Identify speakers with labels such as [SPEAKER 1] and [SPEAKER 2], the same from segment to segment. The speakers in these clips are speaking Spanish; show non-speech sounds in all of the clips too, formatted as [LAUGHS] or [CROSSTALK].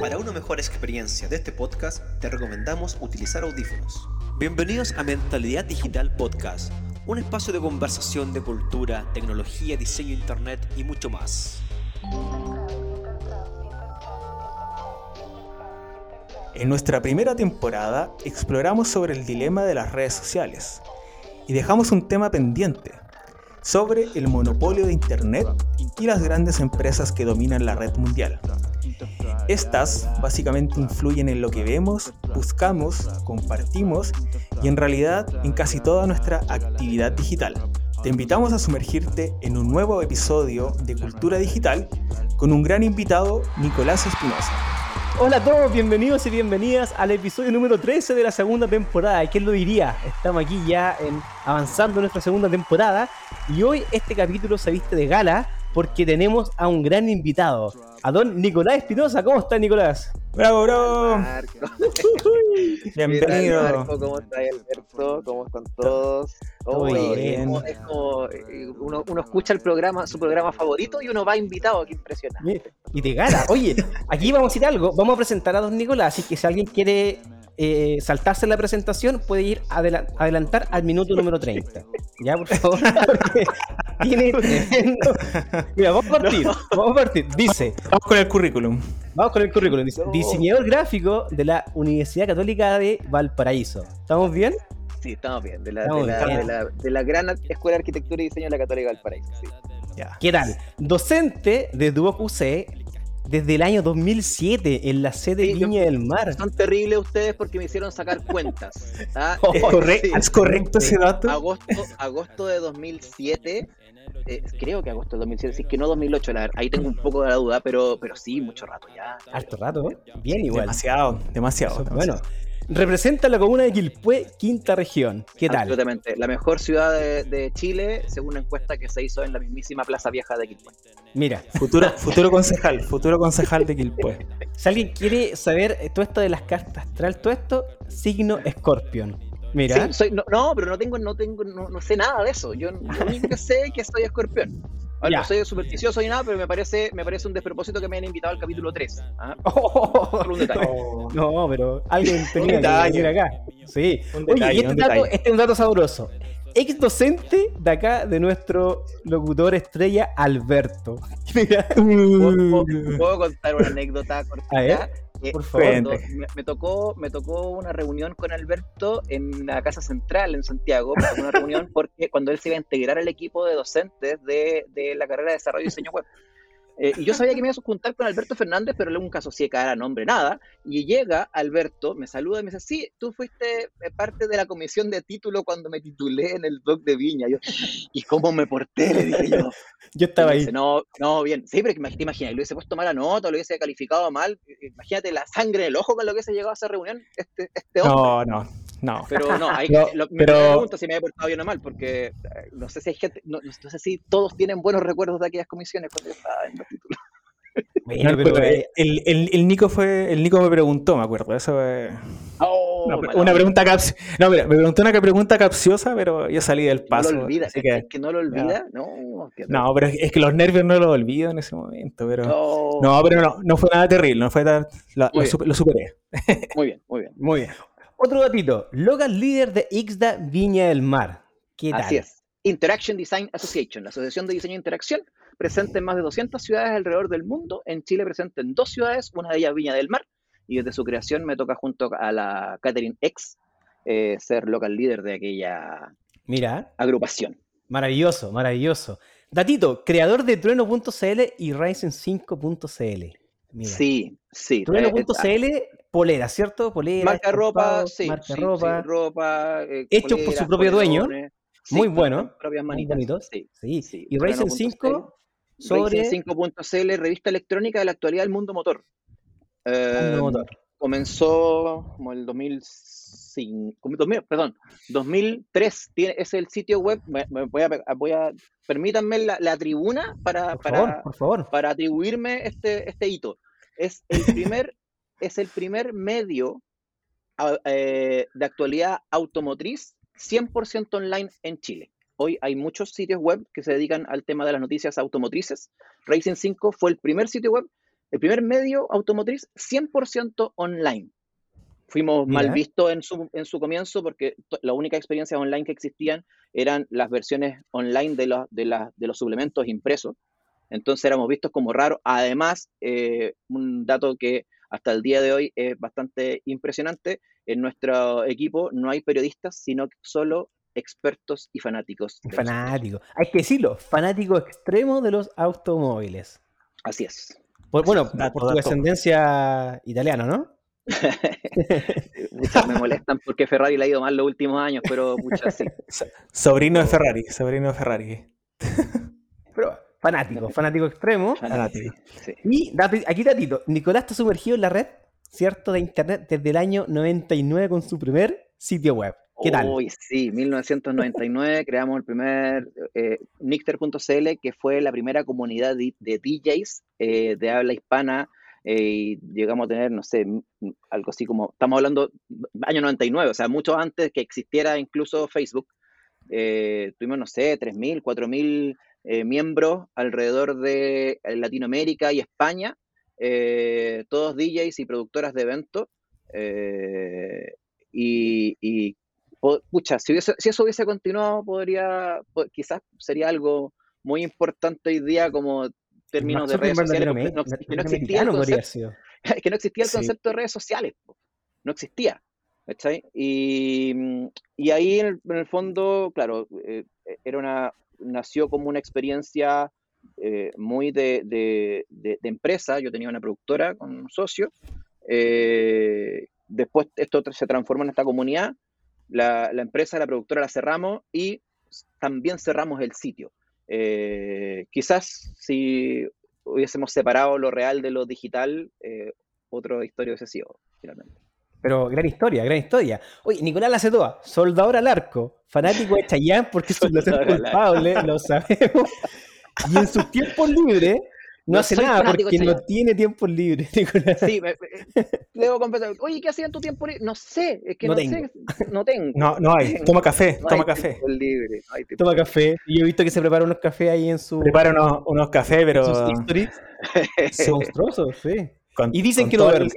[SPEAKER 1] Para una mejor experiencia de este podcast, te recomendamos utilizar audífonos. Bienvenidos a Mentalidad Digital Podcast, un espacio de conversación de cultura, tecnología, diseño, internet y mucho más.
[SPEAKER 2] En nuestra primera temporada exploramos sobre el dilema de las redes sociales y dejamos un tema pendiente sobre el monopolio de Internet y las grandes empresas que dominan la red mundial. Estas básicamente influyen en lo que vemos, buscamos, compartimos y en realidad en casi toda nuestra actividad digital. Te invitamos a sumergirte en un nuevo episodio de Cultura Digital con un gran invitado, Nicolás Espinosa.
[SPEAKER 3] Hola a todos, bienvenidos y bienvenidas al episodio número 13 de la segunda temporada. ¿Quién lo diría? Estamos aquí ya en, avanzando en nuestra segunda temporada y hoy este capítulo se viste de gala porque tenemos a un gran invitado, a don Nicolás Espinosa. ¿Cómo está Nicolás?
[SPEAKER 2] ¡Bravo, bravo!
[SPEAKER 4] Bienvenido. Marco? ¿Cómo está Alberto? ¿Cómo están todos?
[SPEAKER 3] Oh, bien.
[SPEAKER 4] Es como, eh, uno, uno, escucha el programa, su programa favorito y uno va invitado, qué impresionante.
[SPEAKER 3] Y de gala. Oye, aquí vamos a decir algo. Vamos a presentar a don Nicolás, así que si alguien quiere eh, saltarse la presentación, puede ir a adelantar al minuto número 30. Ya, por favor. [LAUGHS] tiene Mira, vamos a partir. Vamos a partir. Dice.
[SPEAKER 2] Vamos con el currículum.
[SPEAKER 3] Vamos con el currículum. Dice, diseñador gráfico de la Universidad Católica de Valparaíso. ¿Estamos bien?
[SPEAKER 4] Sí, estamos bien. De la, de la, gran Escuela de Arquitectura y Diseño de la Católica de Valparaíso. Sí.
[SPEAKER 3] Ya. ¿Qué tal? Docente de Duoc UC desde el año 2007 en la sede de Viña del Mar.
[SPEAKER 4] Son terribles ustedes porque me hicieron sacar cuentas.
[SPEAKER 2] ¿ah? [LAUGHS] ¿Es, correcto, ese dato?
[SPEAKER 4] Agosto, agosto de 2007. Eh, creo que agosto de 2007, si es que no 2008, la ahí tengo un poco de la duda, pero, pero sí, mucho rato ya.
[SPEAKER 3] Harto rato, bien igual.
[SPEAKER 2] Demasiado, demasiado.
[SPEAKER 3] Bueno, representa la comuna de Quilpué, quinta región. ¿Qué tal?
[SPEAKER 4] Absolutamente. La mejor ciudad de, Chile, según una encuesta que se hizo en la mismísima Plaza Vieja de Quilpué.
[SPEAKER 3] Mira.
[SPEAKER 2] Futuro, futuro concejal, futuro concejal de Quilpué. [LAUGHS]
[SPEAKER 3] Si alguien quiere saber todo esto de las cartas astral, todo esto, signo Scorpion. Mira.
[SPEAKER 4] no, pero no tengo, no tengo, no, sé nada de eso. Yo lo único que sé es que soy escorpión. No soy supersticioso ni nada, pero me parece, me parece un despropósito que me hayan invitado al capítulo 3. ¿ah? [LAUGHS]
[SPEAKER 3] un detalle. [LAUGHS] No, pero alguien tenía que venir acá. Sí. Oye, y este, dato, este es un dato sabroso. Ex docente de acá, de nuestro locutor estrella, Alberto. [LAUGHS]
[SPEAKER 4] ¿Puedo, contar una anécdota cortita? Por favor. Me, tocó, me tocó una reunión con Alberto en la Casa Central en Santiago, una reunión porque cuando él se iba a integrar al equipo de docentes de, de la carrera de desarrollo y diseño web. Eh, y yo sabía que me iba a juntar con Alberto Fernández, pero nunca asocié cara, nombre, nada. Y llega Alberto, me saluda y me dice, sí, tú fuiste eh, parte de la comisión de título cuando me titulé en el doc de Viña. Yo, ¿y cómo me porté? Le dije yo. [LAUGHS]
[SPEAKER 3] yo estaba ahí.
[SPEAKER 4] no, no, bien. Sí, pero te imaginas, lo hubiese puesto mala nota, lo hubiese calificado mal. Imagínate la sangre en el ojo con lo que se llegó a esa reunión este, este
[SPEAKER 2] hombre. No, no. No.
[SPEAKER 4] Pero no, hay que, me pregunto si me he portado bien o mal, porque eh, no sé si hay gente, no, no, sé si todos tienen buenos recuerdos de aquellas comisiones cuando yo estaba en los títulos. [LAUGHS]
[SPEAKER 2] pero eh, el, el, el, Nico fue, el Nico me preguntó, me acuerdo, eso oh, una, pregunta capciosa. No, mira, me preguntó una pregunta capciosa, pero yo salí del paso.
[SPEAKER 4] No lo olvida,
[SPEAKER 2] así
[SPEAKER 4] que, es que no lo olvida, no.
[SPEAKER 2] No, pero es, que los nervios no lo olvido en ese momento, pero no, pero no, no fue nada terrible, no fue tan, lo, lo, superé.
[SPEAKER 4] Muy bien, muy bien,
[SPEAKER 3] muy bien. Otro datito, local líder de IXDA Viña del Mar. ¿Qué tal?
[SPEAKER 4] Así es. Interaction Design Association, la Asociación de Diseño e Interacción, presente en más de 200 ciudades alrededor del mundo. En Chile presente en dos ciudades, una de ellas Viña del Mar, y desde su creación me toca junto a la Catherine X eh, ser local líder de aquella
[SPEAKER 3] Mira.
[SPEAKER 4] agrupación.
[SPEAKER 3] Maravilloso, maravilloso. Datito, creador de Trueno.cl y Ryzen5.cl.
[SPEAKER 4] Sí, sí.
[SPEAKER 3] Trueno.cl, polera, ¿cierto? Polera.
[SPEAKER 4] Marca ropa, sí.
[SPEAKER 3] Marca ropa.
[SPEAKER 4] ropa
[SPEAKER 3] eh, Hecho por su propio dueño. muy bueno.
[SPEAKER 4] Propias manitas.
[SPEAKER 3] Sí, sí. Y Ryzen 5
[SPEAKER 4] sobre... 5.cl, revista electrónica de la actualidad del mundo motor. Eh, motor. Comenzó como el 2005, 2000, perdón, 2003 tiene, es el sitio web. Me, voy, a, voy, a, permítanme la, tribuna para, para,
[SPEAKER 3] por favor.
[SPEAKER 4] para atribuirme este, este hito. Es el [LAUGHS] primer, es el primer medio eh, de actualidad automotriz 100% online en Chile. hoy hay muchos sitios web que se dedican al tema de las noticias automotrices. Racing 5 fue el primer sitio web, el primer medio automotriz 100% online. Fuimos mal vistos en su, en su comienzo porque la única experiencia online que existían eran las versiones online de, los, de, de los suplementos impresos. Entonces éramos vistos como raros. Además, eh, un dato que hasta el día de hoy es bastante impresionante, en nuestro equipo no hay periodistas, sino solo expertos y fanáticos.
[SPEAKER 3] Fanáticos. Hay que decirlo, fanático extremo de los automóviles.
[SPEAKER 4] Así es.
[SPEAKER 3] bueno, por tu descendencia italiana, ¿no? [LAUGHS]
[SPEAKER 4] muchas me molestan porque Ferrari le ha ido mal los últimos años, pero muchas sí. [LAUGHS]
[SPEAKER 2] Sobrino de Ferrari, sobrino de Ferrari. [LAUGHS]
[SPEAKER 3] Fanático, fanático extremo. Fanático. Y aquí datito, Nicolás está sumergido en la red, ¿cierto? De internet desde el año 99 con su primer sitio web. ¿Qué tal?
[SPEAKER 4] Uy, sí, 1999 [LAUGHS] creamos el primer eh, Nixter.cl, que fue la primera comunidad de, DJs eh, de habla hispana. Eh, y llegamos a tener, no sé, algo así como, estamos hablando año 99, o sea, mucho antes que existiera incluso Facebook. tuvimos, no sé, 3.000, 4.000 miembros alrededor de Latinoamérica y España, todos DJs y productoras de eventos. y, y pucha, si, si eso hubiese continuado, podría, quizás sería algo muy importante hoy día como términos de redes sociales. [LAUGHS] que, no existía el concepto, que no existía el concepto de redes sociales. No existía. Y, y, ahí en el, fondo, claro, eh, era una, nació como una experiencia eh, muy de, de, de, empresa. Yo tenía una productora con un socio. Eh, después esto se transformó en esta comunidad la, empresa, la productora la cerramos y también cerramos el sitio. Eh, quizás si hubiésemos separado lo real de lo digital, otra historia hubiese sido, finalmente.
[SPEAKER 3] Pero gran historia, gran historia. Oye, Nicolás Lacetoa, soldador al arco, fanático de Chayanne porque es un culpable, lo sabemos. Y en sus tiempos libres no hace nada porque no tiene tiempo libre. [LAUGHS]
[SPEAKER 4] Sí, me, debo confesar. Oye, ¿qué hacía en tu tiempo libre? No sé, es que no, sé, no tengo.
[SPEAKER 2] No, no hay. [LAUGHS] Toma café, toma café.
[SPEAKER 3] Libre, toma café. Y yo he visto que se prepara unos cafés ahí en su.
[SPEAKER 2] Prepara unos, unos cafés, pero. [LAUGHS]
[SPEAKER 3] Son monstruosos, sí. y dicen que no duerme.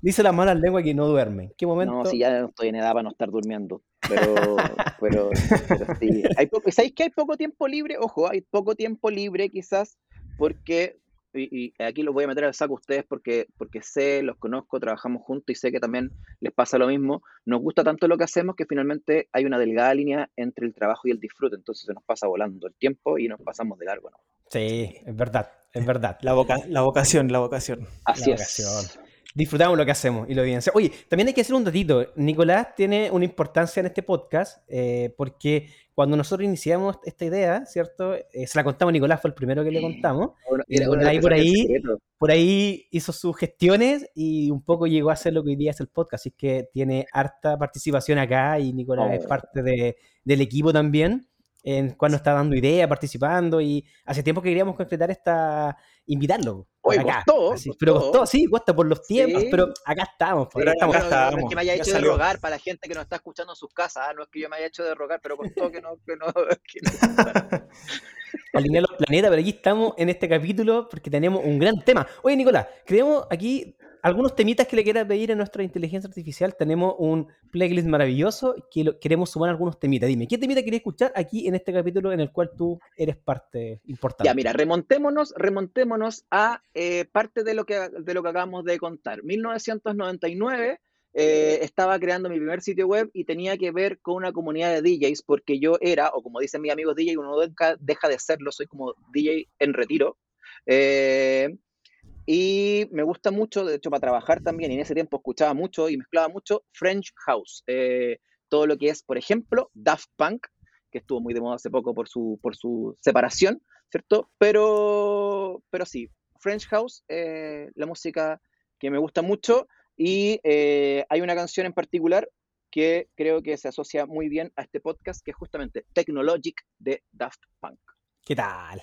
[SPEAKER 3] Dice la mala lengua que no duerme. ¿Qué momento?
[SPEAKER 4] No, si ya estoy en edad para no estar durmiendo. Pero, [LAUGHS] pero, pero sí. Hay poco, ¿Sabéis que hay poco tiempo libre? Ojo, hay poco tiempo libre quizás porque, y, aquí los voy a meter al saco a ustedes porque, porque sé, los conozco, trabajamos juntos y sé que también les pasa lo mismo, nos gusta tanto lo que hacemos que finalmente hay una delgada línea entre el trabajo y el disfrute, entonces se nos pasa volando el tiempo y nos pasamos de largo. ¿no?
[SPEAKER 3] Sí, es verdad, es verdad.
[SPEAKER 2] La, la vocación, la vocación.
[SPEAKER 4] Así
[SPEAKER 3] es disfrutamos lo que hacemos y lo evidencia. Oye, también hay que hacer un datito. Nicolás tiene una importancia en este podcast eh, porque cuando nosotros iniciamos esta idea, ¿cierto? Eh, se la contamos a Nicolás, fue el primero que le contamos. y ahí, por, ahí, por ahí hizo sus gestiones y un poco llegó a hacer lo que hoy día es el podcast. Así que tiene harta participación acá y Nicolás es oh. parte de, del equipo también en cuando está dando ideas, participando y hace tiempo que queríamos concretar esta, invitarlo.
[SPEAKER 4] Oye, acá, costó,
[SPEAKER 3] Pero costó, sí, cuesta por los tiempos, pero acá estamos.
[SPEAKER 4] Pero acá estamos. No es que me haya hecho de rogar para la gente que nos está escuchando en sus casas, ¿ah? no es que yo me haya hecho de rogar, pero costó que no... Que no, [LAUGHS] que no [LAUGHS]
[SPEAKER 3] Alinear los planetas, pero aquí estamos en este capítulo porque tenemos un gran tema. Oye, Nicolás, creemos aquí algunos temitas que le quieras pedir a nuestra inteligencia artificial. Tenemos un playlist maravilloso que queremos sumar algunos temitas. Dime, ¿qué temita querías escuchar aquí en este capítulo en el cual tú eres parte importante?
[SPEAKER 4] Ya, mira, remontémonos, remontémonos a eh, parte de lo, que, de lo que acabamos de contar. 1999 eh, estaba creando mi primer sitio web y tenía que ver con una comunidad de DJs porque yo era, o como dicen mis amigos DJ, uno nunca deja de serlo, soy como DJ en retiro. Eh, y me gusta mucho, de hecho, para trabajar también, y en ese tiempo escuchaba mucho y mezclaba mucho French House. Eh, todo lo que es, por ejemplo, Daft Punk, que estuvo muy de moda hace poco por su, por su separación, ¿cierto? Pero, pero sí, French House, eh, la música que me gusta mucho, y eh, hay una canción en particular que creo que se asocia muy bien a este podcast, que es justamente Technologic de Daft Punk.
[SPEAKER 3] ¿Qué tal?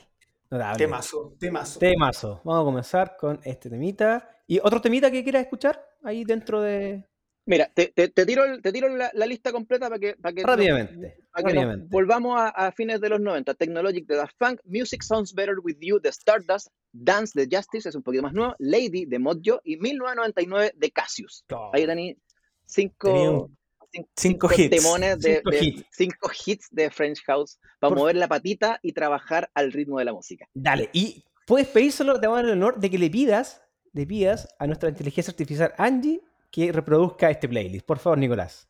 [SPEAKER 2] Temazo, temazo.
[SPEAKER 3] Temazo. Vamos a comenzar con este temita. ¿Y otro temita que quieras escuchar ahí dentro de,
[SPEAKER 4] Mira, te, tiro, te tiro la, lista completa para que, para que,
[SPEAKER 3] rápidamente,
[SPEAKER 4] volvamos a, fines de los 90. Technologic de Daft Punk, Music Sounds Better With You de Stardust, Dance de Justice, es un poquito más nuevo, Lady de Modjo y 1999 de Cassius. Ahí tenéis cinco, cinco, hits. de, cinco, hits. de French House para mover la patita y trabajar al ritmo de la música.
[SPEAKER 3] Dale, y puedes pedírselo, te dar el honor de que le pidas, le pidas a nuestra inteligencia artificial Angie que reproduzca este playlist. Por favor, Nicolás.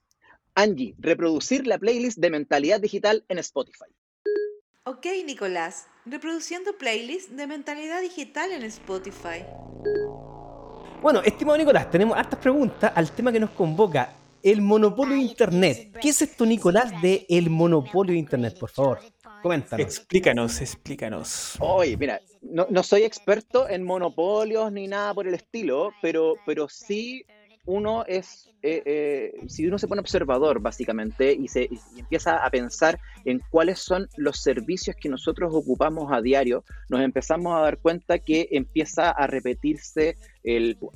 [SPEAKER 4] Angie, reproducir la playlist de Mentalidad Digital en Spotify.
[SPEAKER 5] Ok, Nicolás, reproduciendo playlist de Mentalidad Digital en Spotify.
[SPEAKER 3] Bueno, estimado Nicolás, tenemos hartas preguntas al tema que nos convoca, el monopolio de Internet. ¿Qué es esto, Nicolás, de el monopolio de Internet, por favor? Coméntanos.
[SPEAKER 2] Explícanos, explícanos.
[SPEAKER 4] Oye, mira, no, no, soy experto en monopolios ni nada por el estilo, pero, pero sí uno es, eh, eh, si uno se pone observador básicamente y, se, empieza a pensar en cuáles son los servicios que nosotros ocupamos a diario, nos empezamos a dar cuenta que empieza a repetirse,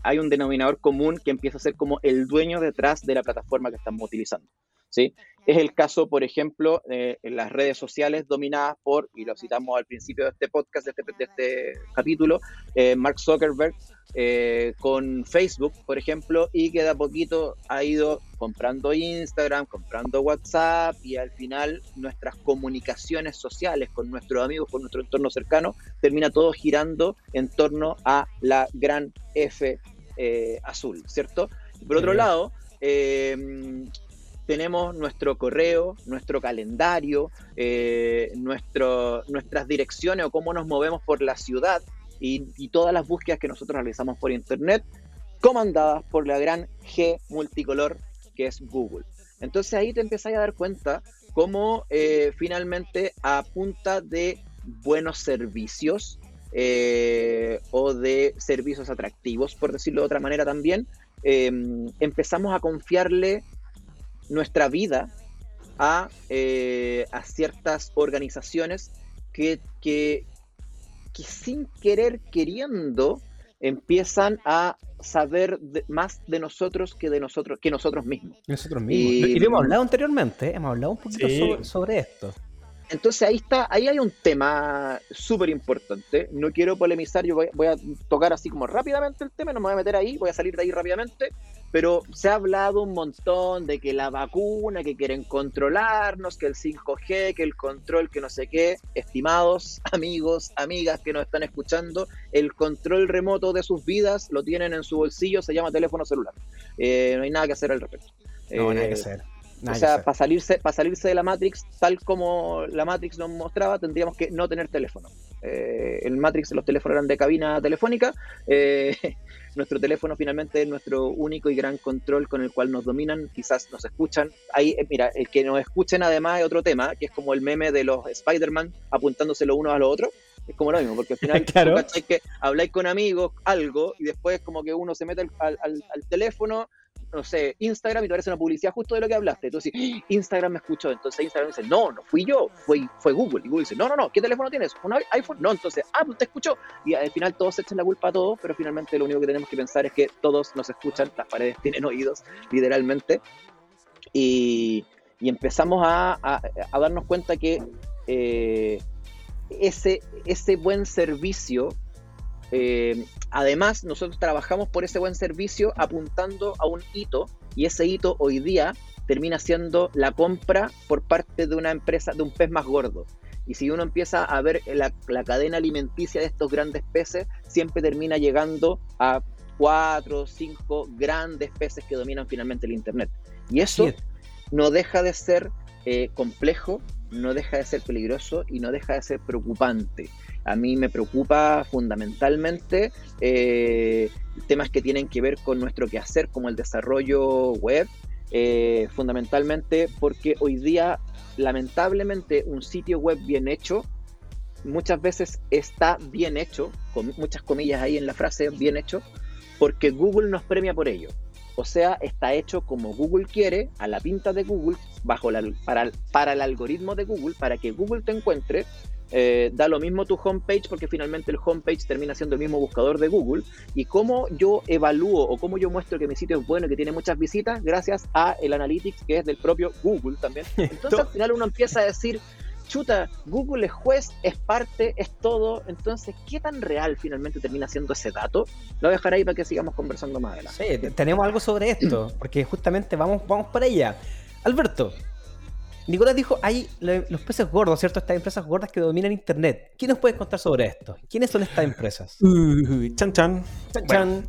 [SPEAKER 4] hay un denominador común que empieza a ser como el dueño detrás de la plataforma que estamos utilizando. ¿sí? Es el caso, por ejemplo, en las redes sociales dominadas por, y lo citamos al principio de este podcast, de este, este capítulo, eh, Mark Zuckerberg, eh, con Facebook, por ejemplo, y que de a poquito ha ido comprando Instagram, comprando WhatsApp y al final nuestras comunicaciones sociales con nuestros amigos, con nuestro entorno cercano, termina todo girando en torno a la gran F eh, azul, ¿cierto? Por otro lado, eh, tenemos nuestro correo, nuestro calendario, nuestro, nuestras direcciones o cómo nos movemos por la ciudad y, todas las búsquedas que nosotros realizamos por Internet, comandadas por la gran G multicolor que es Google. Entonces ahí te empiezas a dar cuenta cómo eh, finalmente a punta de buenos servicios eh, o de servicios atractivos, por decirlo de otra manera también, em, empezamos a confiarle nuestra vida a, eh, a ciertas organizaciones que, que sin querer queriendo empiezan a saber más de nosotros que de nosotros que nosotros mismos.
[SPEAKER 3] Nosotros mismos. Y, hemos hablado anteriormente, hemos hablado un poquito sobre, esto.
[SPEAKER 4] Entonces ahí está, ahí hay un tema súper importante. No quiero polemizar, yo voy, voy, a tocar así como rápidamente el tema, no me voy a meter ahí, voy a salir de ahí rápidamente pero se ha hablado un montón de que la vacuna, que quieren controlarnos, que el 5G, que el control, que no sé qué. Estimados [LAUGHS] amigos, amigas que nos están escuchando, el control remoto de sus vidas lo tienen en su bolsillo, se llama teléfono celular. Eh, no hay nada que hacer al respecto.
[SPEAKER 3] No, nada que eh,
[SPEAKER 4] o sea, para salirse, para salirse de la Matrix, tal como la Matrix nos mostraba, tendríamos que no tener teléfono. Eh, el Matrix, los teléfonos eran de cabina telefónica. Eh, [LAUGHS] nuestro teléfono finalmente es nuestro único y gran control con el cual nos dominan, quizás nos escuchan. Ahí, eh, mira, el que nos escuchen además es otro tema, que es como el meme de los Spider-Man apuntándose los unos a los otros. Es como lo mismo, porque al final [LAUGHS] claro. que habláis con amigos, algo, y después como que uno se mete al, al teléfono, no sé, Instagram y te aparece una publicidad justo de lo que hablaste. Entonces, ¡Ah! Instagram me escuchó. Entonces Instagram dice, no, no fui yo, fue, fue Google. Y Google dice, no, no, no, ¿qué teléfono tienes? ¿Un iPhone? No, entonces, ah, pues te escuchó. Y al final todos se echan la culpa a todos, pero finalmente lo único que tenemos que pensar es que todos nos escuchan, las paredes tienen oídos, literalmente. Y, empezamos a, darnos cuenta que eh, ese, ese buen servicio eh, además, nosotros trabajamos por ese buen servicio apuntando a un hito y ese hito hoy día termina siendo la compra por parte de una empresa, de un pez más gordo. Y si uno empieza a ver la, cadena alimenticia de estos grandes peces, siempre termina llegando a cuatro o cinco grandes peces que dominan finalmente el Internet. Y eso no deja de ser eh, complejo, no deja de ser peligroso y no deja de ser preocupante. A mí me preocupa fundamentalmente eh, temas que tienen que ver con nuestro quehacer, como el desarrollo web, eh, fundamentalmente porque hoy día, lamentablemente, un sitio web bien hecho muchas veces está bien hecho, con muchas comillas ahí en la frase, bien hecho, porque Google nos premia por ello. O sea, está hecho como Google quiere, a la pinta de Google, bajo la, para, para el algoritmo de Google, para que Google te encuentre Eh, da lo mismo tu homepage porque finalmente el homepage termina siendo el mismo buscador de Google. Y cómo yo evalúo o cómo yo muestro que mi sitio es bueno y que tiene muchas visitas gracias a el analytics que es del propio Google también. [LAUGHS] Entonces al final uno empieza a decir, chuta, Google es juez, es parte, es todo. Entonces, ¿qué tan real finalmente termina siendo ese dato? Lo voy a dejar ahí para que sigamos conversando más adelante.
[SPEAKER 3] Sí, tenemos algo sobre esto, porque justamente vamos, vamos para allá. Alberto, Nicolás dijo, hay los peces gordos, ¿cierto? Estas empresas gordas que dominan Internet. ¿Qué nos puedes contar sobre esto? ¿Quiénes son estas empresas? [LAUGHS]
[SPEAKER 2] chan, chan. Chan, chan.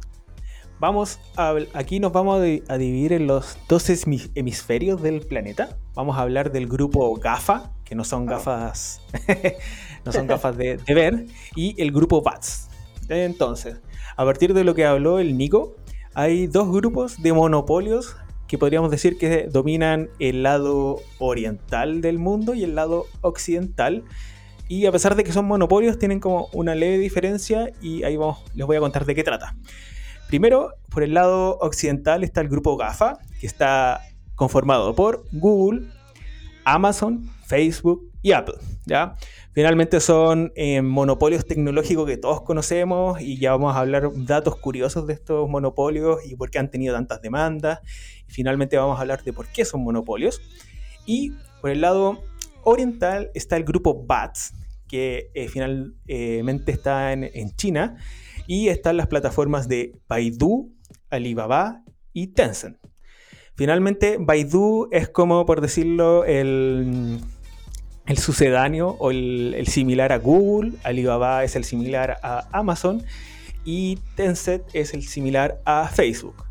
[SPEAKER 2] Vamos a, aquí nos vamos a dividir en los dos hemisferios del planeta. Vamos a hablar del grupo GAFA, que no son gafas, [LAUGHS] no son gafas de, ver, y el grupo BATS. Entonces, a partir de lo que habló el Nico, hay dos grupos de monopolios que podríamos decir que dominan el lado oriental del mundo y el lado occidental. Y a pesar de que son monopolios, tienen como una leve diferencia y ahí vamos, les voy a contar de qué trata. Primero, por el lado occidental está el grupo GAFA, que está conformado por Google, Amazon, Facebook y Apple. ¿ya? Finalmente son eh, monopolios tecnológicos que todos conocemos y ya vamos a hablar datos curiosos de estos monopolios y por qué han tenido tantas demandas. Finalmente vamos a hablar de por qué son monopolios. Y por el lado oriental está el grupo BATS, que eh, finalmente está en, en China y están las plataformas de Baidu, Alibaba y Tencent. Finalmente, Baidu es como, por decirlo, el, el sucedáneo o el, similar a Google, Alibaba es el similar a Amazon y Tencent es el similar a Facebook.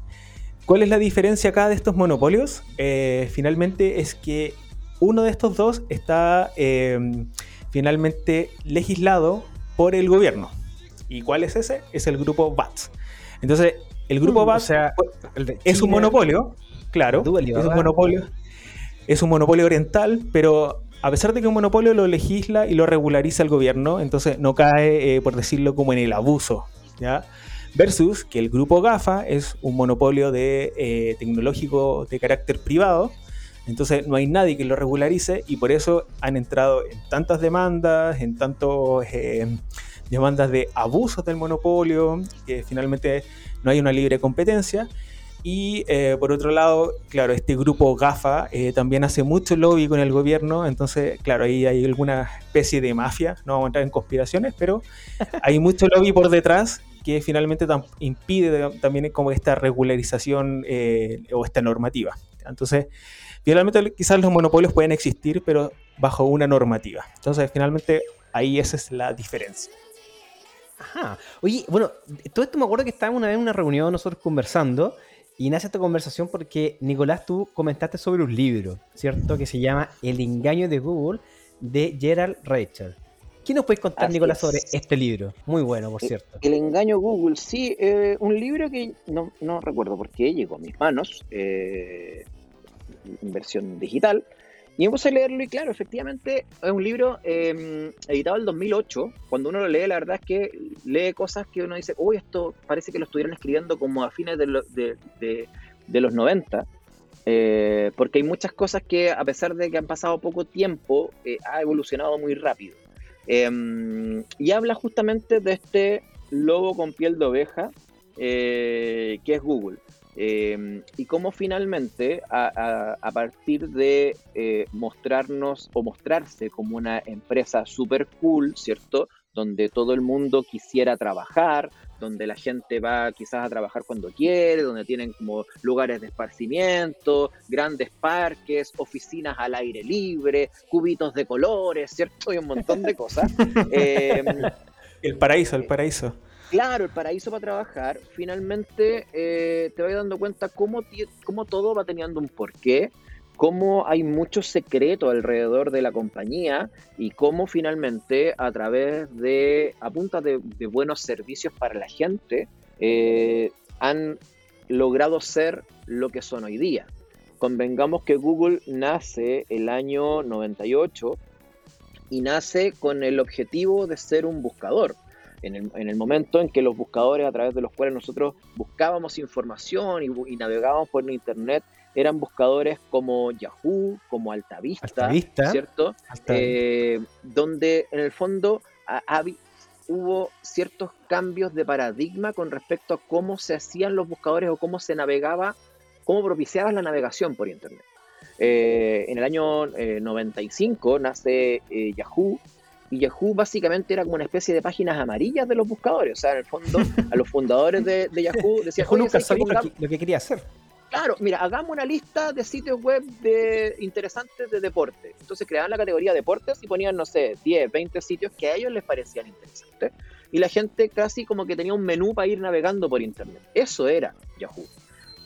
[SPEAKER 2] ¿Cuál es la diferencia acá de estos monopolios? Eh, finalmente es que uno de estos dos está eh, finalmente legislado por el gobierno. ¿Y cuál es ese? Es el grupo BATS. Entonces, el grupo BATS sea, es un monopolio, claro, es un monopolio, es un monopolio oriental, pero a pesar de que un monopolio lo legisla y lo regulariza el gobierno, entonces no cae, eh, por decirlo, como en el abuso, ¿ya? Versus que el grupo GAFA es un monopolio de, eh, tecnológico de carácter privado, entonces no hay nadie que lo regularice y por eso han entrado en tantas demandas, en tantos eh, demandas de abusos del monopolio, que finalmente no hay una libre competencia. Y eh, por otro lado, claro, este grupo GAFA eh, también hace mucho lobby con el gobierno, entonces, claro, ahí hay alguna especie de mafia, no vamos a entrar en conspiraciones, pero [LAUGHS] hay mucho lobby por detrás que finalmente impide también como esta regularización eh, o esta normativa. Entonces, finalmente quizás los monopolios pueden existir, pero bajo una normativa. Entonces, finalmente ahí esa es la diferencia.
[SPEAKER 3] Ajá. Oye, bueno, todo esto me acuerdo que estábamos una vez en una reunión nosotros conversando y nace esta conversación porque, Nicolás, tú comentaste sobre un libro, ¿cierto? Que se llama El engaño de Google de Gerald Rachel. ¿Qué nos puedes contar, Nicolás, sobre este libro? Muy bueno, por cierto.
[SPEAKER 4] El engaño Google, sí, eh, un libro que no, no, recuerdo por qué llegó a mis manos, eh, en versión digital, y me puse a leerlo y claro, efectivamente es un libro eh, editado en 2008. Cuando uno lo lee, la verdad es que lee cosas que uno dice, uy, esto parece que lo estuvieron escribiendo como a fines de, de, los 90. Eh, porque hay muchas cosas que a pesar de que han pasado poco tiempo, eh, ha evolucionado muy rápido. Em, y habla justamente de este lobo con piel de oveja, que es Google. Em, y cómo finalmente, a, partir de eh, mostrarnos o mostrarse como una empresa super cool, ¿cierto? Donde todo el mundo quisiera trabajar, donde la gente va quizás a trabajar cuando quiere, donde tienen como lugares de esparcimiento, grandes parques, oficinas al aire libre, cubitos de colores, ¿cierto? Y un montón de cosas. [LAUGHS]
[SPEAKER 2] Em, el paraíso, el paraíso
[SPEAKER 4] claro, el paraíso para trabajar, finalmente eh, te vas dando cuenta cómo, cómo todo va teniendo un porqué, cómo hay mucho secreto alrededor de la compañía y cómo finalmente a través de, a punta de, buenos servicios para la gente, eh, han logrado ser lo que son hoy día. Convengamos que Google nace el año 98 y nace con el objetivo de ser un buscador en el, momento en que los buscadores a través de los cuales nosotros buscábamos información y, navegábamos por internet eran buscadores como Yahoo, como Altavista, ¿cierto? Eh, donde en el fondo hubo ciertos cambios de paradigma con respecto a cómo se hacían los buscadores o cómo se navegaba, cómo propiciaba la navegación por Internet. Eh, en el año 95 nace Yahoo, y Yahoo básicamente era como una especie de páginas amarillas de los buscadores. O sea, en el fondo, a los fundadores de, Yahoo [LAUGHS] decían,
[SPEAKER 3] Yahoo nunca sabía lo, que, quería hacer.
[SPEAKER 4] Claro, mira, hagamos una lista de sitios web de interesantes de deporte. Entonces creaban la categoría deportes y ponían, no sé, 10, 20 sitios que a ellos les parecían interesantes. Y la gente casi como que tenía un menú para ir navegando por internet. Eso era Yahoo.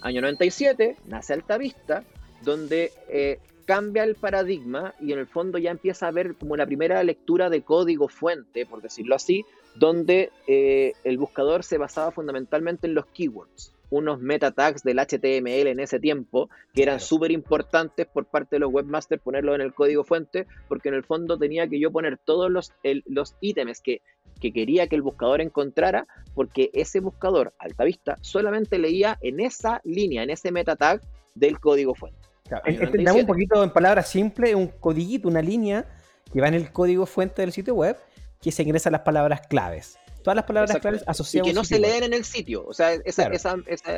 [SPEAKER 4] Año 97, nace Altavista, donde eh, cambia el paradigma y en el fondo ya empieza a ver como una primera lectura de código fuente, por decirlo así, donde eh, el buscador se basaba fundamentalmente en los keywords, unos meta tags del HTML en ese tiempo, que eran súper importantes por parte de los webmasters ponerlo en el código fuente, porque en el fondo tenía que yo poner todos los, los ítems que, que quería que el buscador encontrara, porque ese buscador, alta vista, solamente leía en esa línea, en ese meta tag del código fuente.
[SPEAKER 3] Claro, un poquito en palabras simples, un codiguito, una línea que va en el código fuente del sitio web que se ingresan las palabras claves. Todas las palabras claves asociadas.
[SPEAKER 4] Y que no se leen en el sitio. O sea, esa,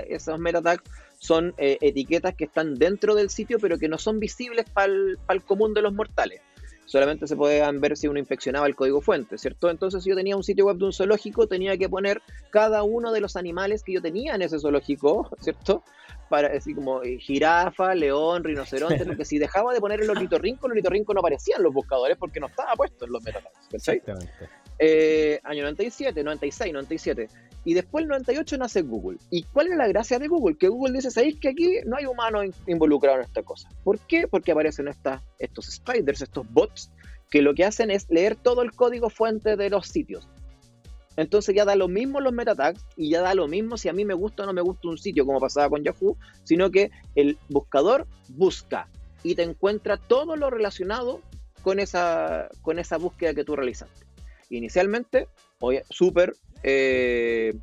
[SPEAKER 4] esos meta tags son eh, etiquetas que están dentro del sitio, pero que no son visibles para el común de los mortales solamente se podían ver si uno inspeccionaba el código fuente, ¿cierto? Entonces, si yo tenía un sitio web de un zoológico, tenía que poner cada uno de los animales que yo tenía en ese zoológico, ¿cierto? Para así como eh, jirafa, león, rinoceronte, porque si dejaba de poner el ornitorrinco, el ornitorrinco no aparecía en los buscadores porque no estaba puesto en los metadatos, Exactamente. Eh, año 97, 96, 97. Y después el 98 nace Google. ¿Y cuál es la gracia de Google? Que Google dice, ¿sabéis que aquí no hay humanos involucrados en esta cosa? ¿Por qué? Porque aparecen estos spiders, estos bots, que lo que hacen es leer todo el código fuente de los sitios. Entonces ya da lo mismo los meta tags y ya da lo mismo si a mí me gusta o no me gusta un sitio, como pasaba con Yahoo, sino que el buscador busca y te encuentra todo lo relacionado con esa, con esa búsqueda que tú realizaste. Inicialmente, súper eh,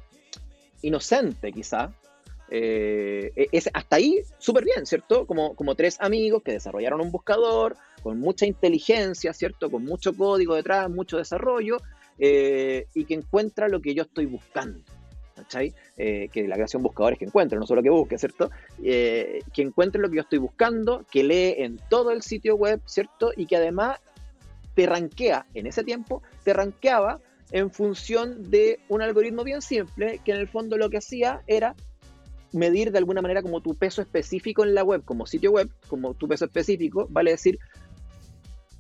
[SPEAKER 4] inocente quizá. Eh, es, hasta ahí súper bien, ¿cierto? Como, como tres amigos que desarrollaron un buscador con mucha inteligencia, ¿cierto? Con mucho código detrás, mucho desarrollo, eh, y que encuentra lo que yo estoy buscando. ¿Cachai? que la creación buscador es que encuentre, no solo que busque, ¿cierto? que encuentre lo que yo estoy buscando, que lee en todo el sitio web, ¿cierto? Y que además te rankea, en ese tiempo, te rankeaba en función de un algoritmo bien simple que en el fondo lo que hacía era medir de alguna manera como tu peso específico en la web, como sitio web, como tu peso específico, vale decir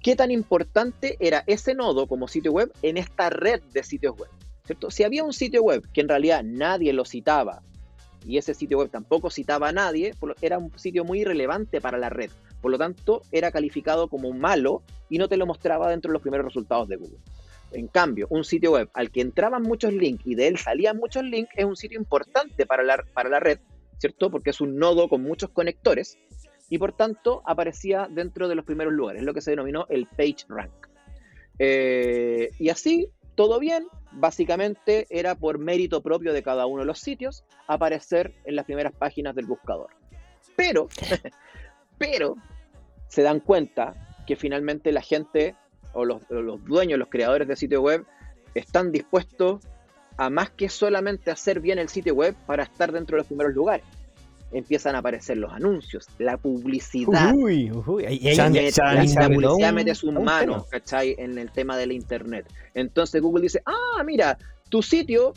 [SPEAKER 4] qué tan importante era ese nodo como sitio web en esta red de sitios web. ¿cierto? Si había un sitio web que en realidad nadie lo citaba y ese sitio web tampoco citaba a nadie, era un sitio muy irrelevante para la red. Por lo tanto, era calificado como malo y no te lo mostraba dentro de los primeros resultados de Google. En cambio, un sitio web al que entraban muchos links y de él salían muchos links es un sitio importante para la, para la red, ¿cierto? Porque es un nodo con muchos conectores y por tanto aparecía dentro de los primeros lugares, lo que se denominó el page rank. Eh, y así, todo bien, básicamente era por mérito propio de cada uno de los sitios aparecer en las primeras páginas del buscador. Pero, [LAUGHS] pero, se dan cuenta que finalmente la gente o los, dueños, los creadores de sitio web, están dispuestos a más que solamente hacer bien el sitio web para estar dentro de los primeros lugares. Empiezan a aparecer los anuncios, la publicidad. Uy, uy, la, publicidad mete sus manos, ¿cachai? En el tema de la internet. Entonces Google dice, ah, mira, tu sitio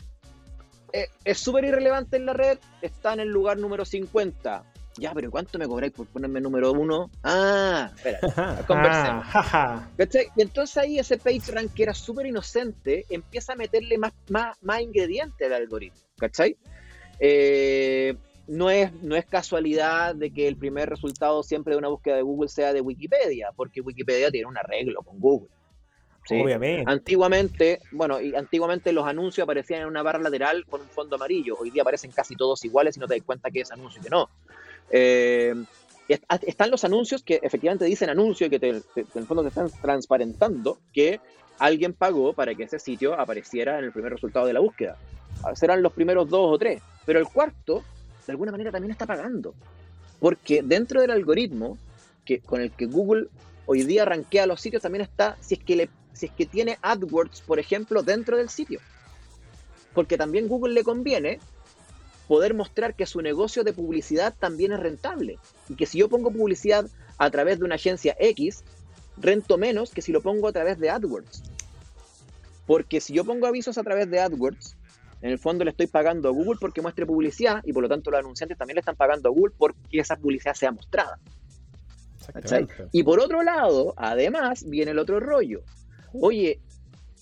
[SPEAKER 4] eh, es súper irrelevante en la red, está en el lugar número 50 ya, pero ¿cuánto me cobráis por ponerme número uno? Ah, espera, [LAUGHS] conversemos. y entonces ahí ese PageRank, que era súper inocente, empieza a meterle más, más, más ingredientes al algoritmo, ¿cachai? Eh, no, es, no es casualidad de que el primer resultado siempre de una búsqueda de Google sea de Wikipedia, porque Wikipedia tiene un arreglo con Google. Obviamente. Antiguamente, bueno, y antiguamente los anuncios aparecían en una barra lateral con un fondo amarillo. Hoy día aparecen casi todos iguales y no te das cuenta que es anuncio y que no. Eh, están los anuncios que efectivamente dicen anuncio y que en el fondo te están transparentando que alguien pagó para que ese sitio apareciera en el primer resultado de la búsqueda. Serán los primeros dos o tres, pero el cuarto, de alguna manera, también está pagando. Porque dentro del algoritmo que, con el que Google hoy día rankea los sitios también está si es que le, si es que tiene AdWords, por ejemplo, dentro del sitio. Porque también Google le conviene poder mostrar que su negocio de publicidad también es rentable. Y que si yo pongo publicidad a través de una agencia X, rento menos que si lo pongo a través de AdWords. Porque si yo pongo avisos a través de AdWords, en el fondo le estoy pagando a Google porque muestre publicidad y por lo tanto los anunciantes también le están pagando a Google porque esa publicidad sea mostrada. Y por otro lado, además, viene el otro rollo. Oye,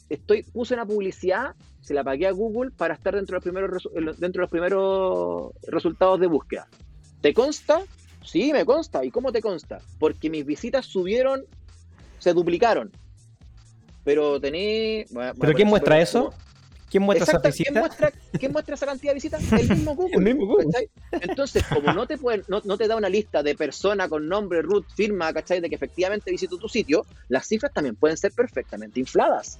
[SPEAKER 4] estoy, puse una publicidad, se la pagué a Google para estar dentro de los primeros, dentro de los primeros resultados de búsqueda. ¿Te consta? Sí, me consta. ¿Y cómo te consta? Porque mis visitas subieron, se duplicaron. Pero tenés.
[SPEAKER 3] ¿Pero quién muestra eso? ¿Quién muestra esa visita?
[SPEAKER 4] ¿quién muestra, ¿quién muestra, esa cantidad de visitas? El mismo [LAUGHS] Google. El mismo Google. Entonces, como no te, puede, no, no, te da una lista de persona con nombre, root, firma, ¿cachai? De que efectivamente visitó tu sitio, las cifras también pueden ser perfectamente infladas.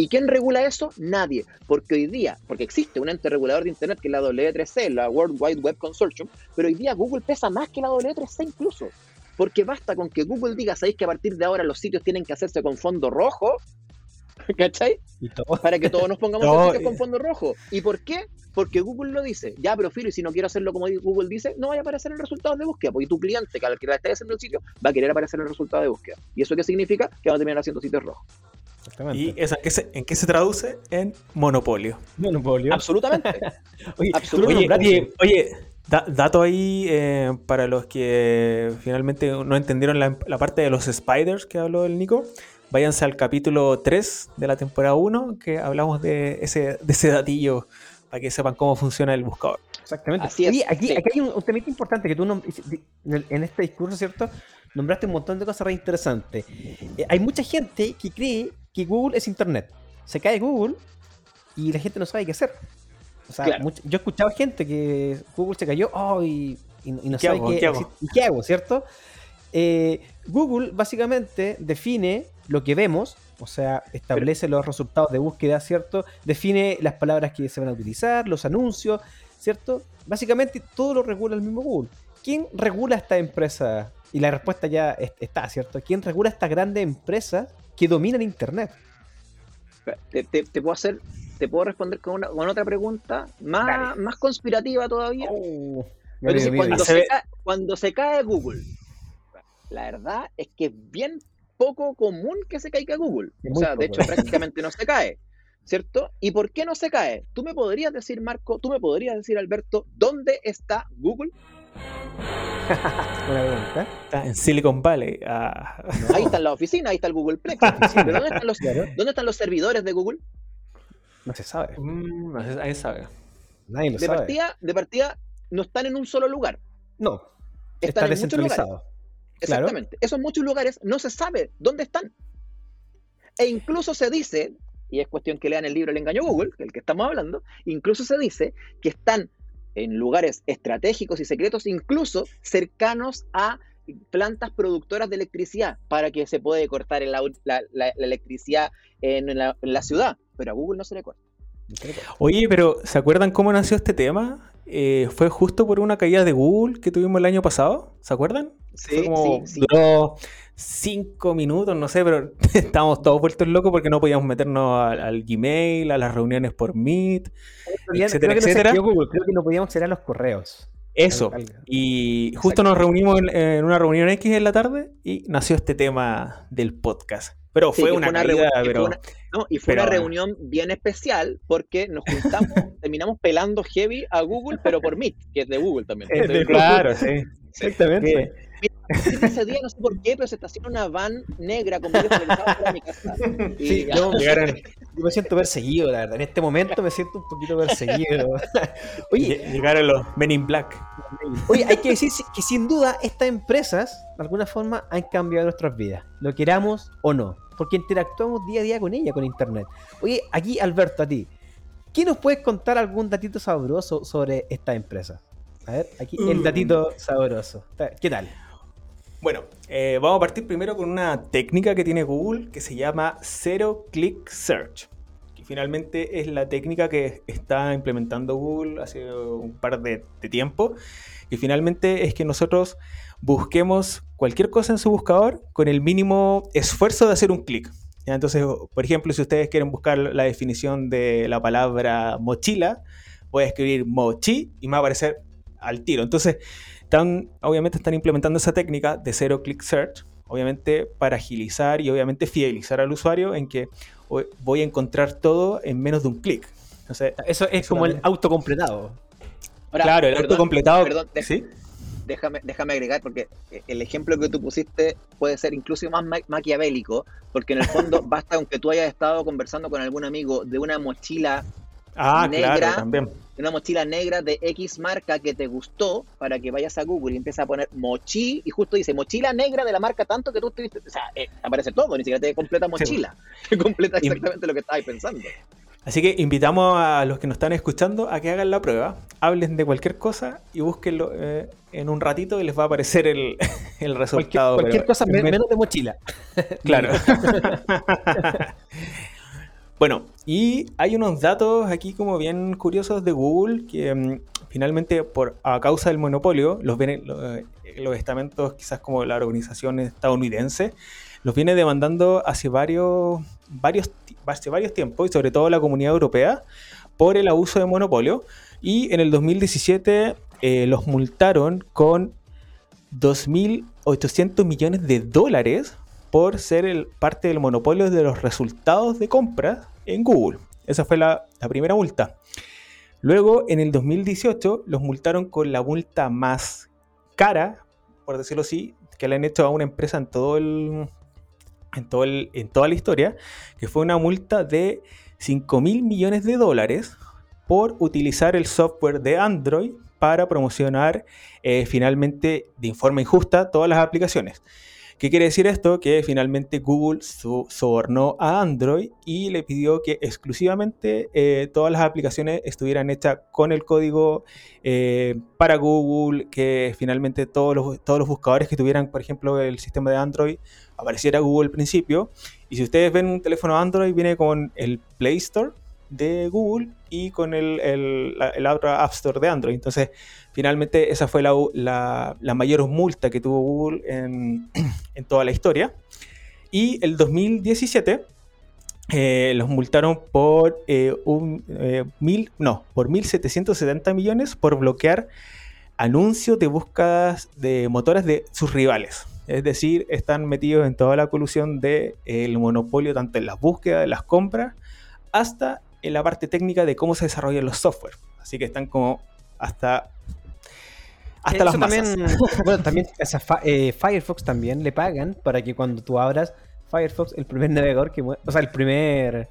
[SPEAKER 4] ¿Y quién regula eso? Nadie. Porque hoy día, porque existe un ente regulador de Internet que es la W3C, la World Wide Web Consortium, pero hoy día Google pesa más que la W3C incluso. Porque basta con que Google diga, sabéis que a partir de ahora los sitios tienen que hacerse con fondo rojo, [LAUGHS] ¿cachai? Para que todos nos pongamos [LAUGHS] no, sitios con fondo rojo. ¿Y por qué? Porque Google lo dice. Ya, pero Filo, y si no quiero hacerlo como Google dice, no vaya a aparecer en el resultado de búsqueda. Porque tu cliente, que al que le esté haciendo el sitio, va a querer aparecer en el resultado de búsqueda. ¿Y eso qué significa? Que va a terminar haciendo sitios rojos.
[SPEAKER 2] ¿Y esa, en qué se traduce? En monopolio.
[SPEAKER 3] Monopolio.
[SPEAKER 4] Absolutamente. [LAUGHS]
[SPEAKER 2] oye, oye, dato ahí eh, para los que finalmente no entendieron la, parte de los spiders que habló el Nico. Váyanse al capítulo 3 de la temporada 1, que hablamos de ese, de ese datillo para que sepan cómo funciona el buscador.
[SPEAKER 3] Exactamente. Así aquí, aquí, hay un, tema importante que tú en este discurso, ¿cierto? Nombraste un montón de cosas re interesantes. Eh, hay mucha gente que cree que Google es Internet. Se cae Google y la gente no sabe qué hacer. O sea, yo he escuchado gente que Google se cayó oh, y, no sabe qué, hago? ¿Y qué hago, ¿cierto? Eh, Google básicamente define lo que vemos, o sea, establece los resultados de búsqueda, ¿cierto? Define las palabras que se van a utilizar, los anuncios, ¿cierto? Básicamente todo lo regula el mismo Google. ¿Quién regula esta empresa? Y la respuesta ya está, ¿cierto? ¿Quién regula esta grande empresa que dominan Internet.
[SPEAKER 4] Te, puedo hacer, te puedo responder con, otra pregunta más, más conspirativa todavía. Oh, cuando, se cae, Google, la verdad es que es bien poco común que se caiga Google. o sea, de hecho, prácticamente no se cae. ¿Cierto? ¿Y por qué no se cae? Tú me podrías decir, Marco, tú me podrías decir, Alberto, ¿dónde está Google?
[SPEAKER 2] Está en Silicon Valley. Ah.
[SPEAKER 4] Ahí está la oficina, ahí está el Google Plex. [LAUGHS] ¿Pero dónde están, los, ¿dónde están los servidores de Google?
[SPEAKER 3] No se sabe.
[SPEAKER 2] Mm, nadie sabe.
[SPEAKER 3] Nadie lo
[SPEAKER 4] de
[SPEAKER 3] sabe.
[SPEAKER 4] Partida, de partida, no están en un solo lugar.
[SPEAKER 3] No. Están está en descentralizado.
[SPEAKER 4] Exactamente. Esos muchos lugares no se sabe dónde están. E incluso se dice, y es cuestión que lean el libro El engaño Google, del que estamos hablando, incluso se dice que están en lugares estratégicos y secretos, incluso cercanos a plantas productoras de electricidad, para que se puede cortar la, electricidad en la, ciudad, pero a Google no se le corta.
[SPEAKER 2] Oye, pero ¿se acuerdan cómo nació este tema? Eh, fue justo por una caída de Google que tuvimos el año pasado, ¿se acuerdan?
[SPEAKER 4] Sí,
[SPEAKER 2] sí, Duró cinco minutos, no sé, pero [LAUGHS] estábamos todos vueltos locos porque no podíamos meternos al, Gmail, a las reuniones por Meet, etcétera, etcétera.
[SPEAKER 3] creo que no podíamos acceder a los correos.
[SPEAKER 2] Eso. Y justo nos reunimos en, una reunión X en la tarde y nació este tema del podcast. Pero fue, una, reunión, pero,
[SPEAKER 4] y fue una reunión bien especial porque nos juntamos, [LAUGHS] terminamos pelando heavy a Google, pero por Meet, que es de Google también.
[SPEAKER 2] claro, sí. Exactamente.
[SPEAKER 4] Ese día, no sé por qué, pero se estaciona una van negra con para mi casa. [LAUGHS]
[SPEAKER 3] Sí, yo, me siento perseguido, la verdad. En este momento me siento un poquito perseguido. [LAUGHS]
[SPEAKER 2] Oye, llegaron los Men in Black.
[SPEAKER 3] Oye, hay que decir que sin duda estas empresas, de alguna forma, han cambiado nuestras vidas. Lo queramos o no. Porque interactuamos día a día con ella, con Internet. Oye, aquí, Alberto, a ti. ¿Qué nos puedes contar algún datito sabroso sobre estas empresas? A ver, aquí el mm. datito sabroso. ¿Qué tal?
[SPEAKER 2] Bueno, eh, vamos a partir primero con una técnica que tiene Google que se llama Zero Click Search. Que finalmente es la técnica que está implementando Google hace un par de, tiempo, y finalmente es que nosotros busquemos cualquier cosa en su buscador con el mínimo esfuerzo de hacer un clic. Entonces, por ejemplo, si ustedes quieren buscar la definición de la palabra mochila, voy a escribir mochi y me va a aparecer al tiro. Entonces, están, obviamente están implementando esa técnica de cero click search, obviamente para agilizar y obviamente fidelizar al usuario en que voy a encontrar todo en menos de un clic.
[SPEAKER 3] eso es como el autocompletado.
[SPEAKER 2] claro, el autocompletado. Perdón,
[SPEAKER 4] ¿sí? déjame, déjame agregar, porque el ejemplo que tú pusiste puede ser incluso más maquiavélico, porque en el fondo [LAUGHS] basta aunque tú hayas estado conversando con algún amigo de una mochila
[SPEAKER 2] ah, negra, también.
[SPEAKER 4] Una mochila negra de X marca que te gustó para que vayas a Google y empieces a poner mochi y justo dice mochila negra de la marca tanto que tú te o sea, eh, aparece todo, ni siquiera te completa mochila, [LAUGHS] te completa exactamente lo que estabas pensando.
[SPEAKER 2] Así que invitamos a los que nos están escuchando a que hagan la prueba, hablen de cualquier cosa y búsquenlo eh, en un ratito y les va a aparecer el, [LAUGHS] resultado.
[SPEAKER 3] Cualquier, cosa menos de mochila.
[SPEAKER 2] Claro. [LAUGHS] bueno, y hay unos datos aquí como bien curiosos de Google que mm, finalmente por a causa del monopolio los, los, los estamentos quizás como la organización estadounidense los viene demandando hace varios, varios, hace varios tiempos, y sobre todo la comunidad europea, por el abuso de monopolio. Y en el 2017 eh, los multaron con 2.800 millones de dólares por ser el, parte del monopolio de los resultados de compra en Google. Esa fue la, primera multa. Luego, en el 2018, los multaron con la multa más cara, por decirlo así, que le han hecho a una empresa en todo el, en toda la historia, que fue una multa de 5 mil millones de dólares por utilizar el software de Android para promocionar eh, finalmente de forma injusta todas las aplicaciones. ¿Qué quiere decir esto? Que finalmente Google sobornó a Android y le pidió que exclusivamente eh, todas las aplicaciones estuvieran hechas con el código eh, para Google, que finalmente todos los, todos los buscadores que tuvieran, por ejemplo, el sistema de Android, apareciera Google al principio. Y si ustedes ven un teléfono Android, viene con el Play Store de Google y con el, el, App Store de Android. Entonces, finalmente esa fue la, mayor multa que tuvo Google en, [CLEARS THROAT] toda la historia. Y el 2017 eh, los multaron por eh, un eh, mil, no, por 1.770 millones por bloquear anuncios de búsquedas de motores de sus rivales. Es decir, están metidos en toda la colusión del monopolio, tanto en las búsquedas, en las compras, hasta en la parte técnica de cómo se desarrollan los software. Así que están como hasta
[SPEAKER 3] hasta las también, [LAUGHS] bueno, también eh, Firefox también le pagan para que cuando tú abras Firefox, el primer navegador que o sea, el primer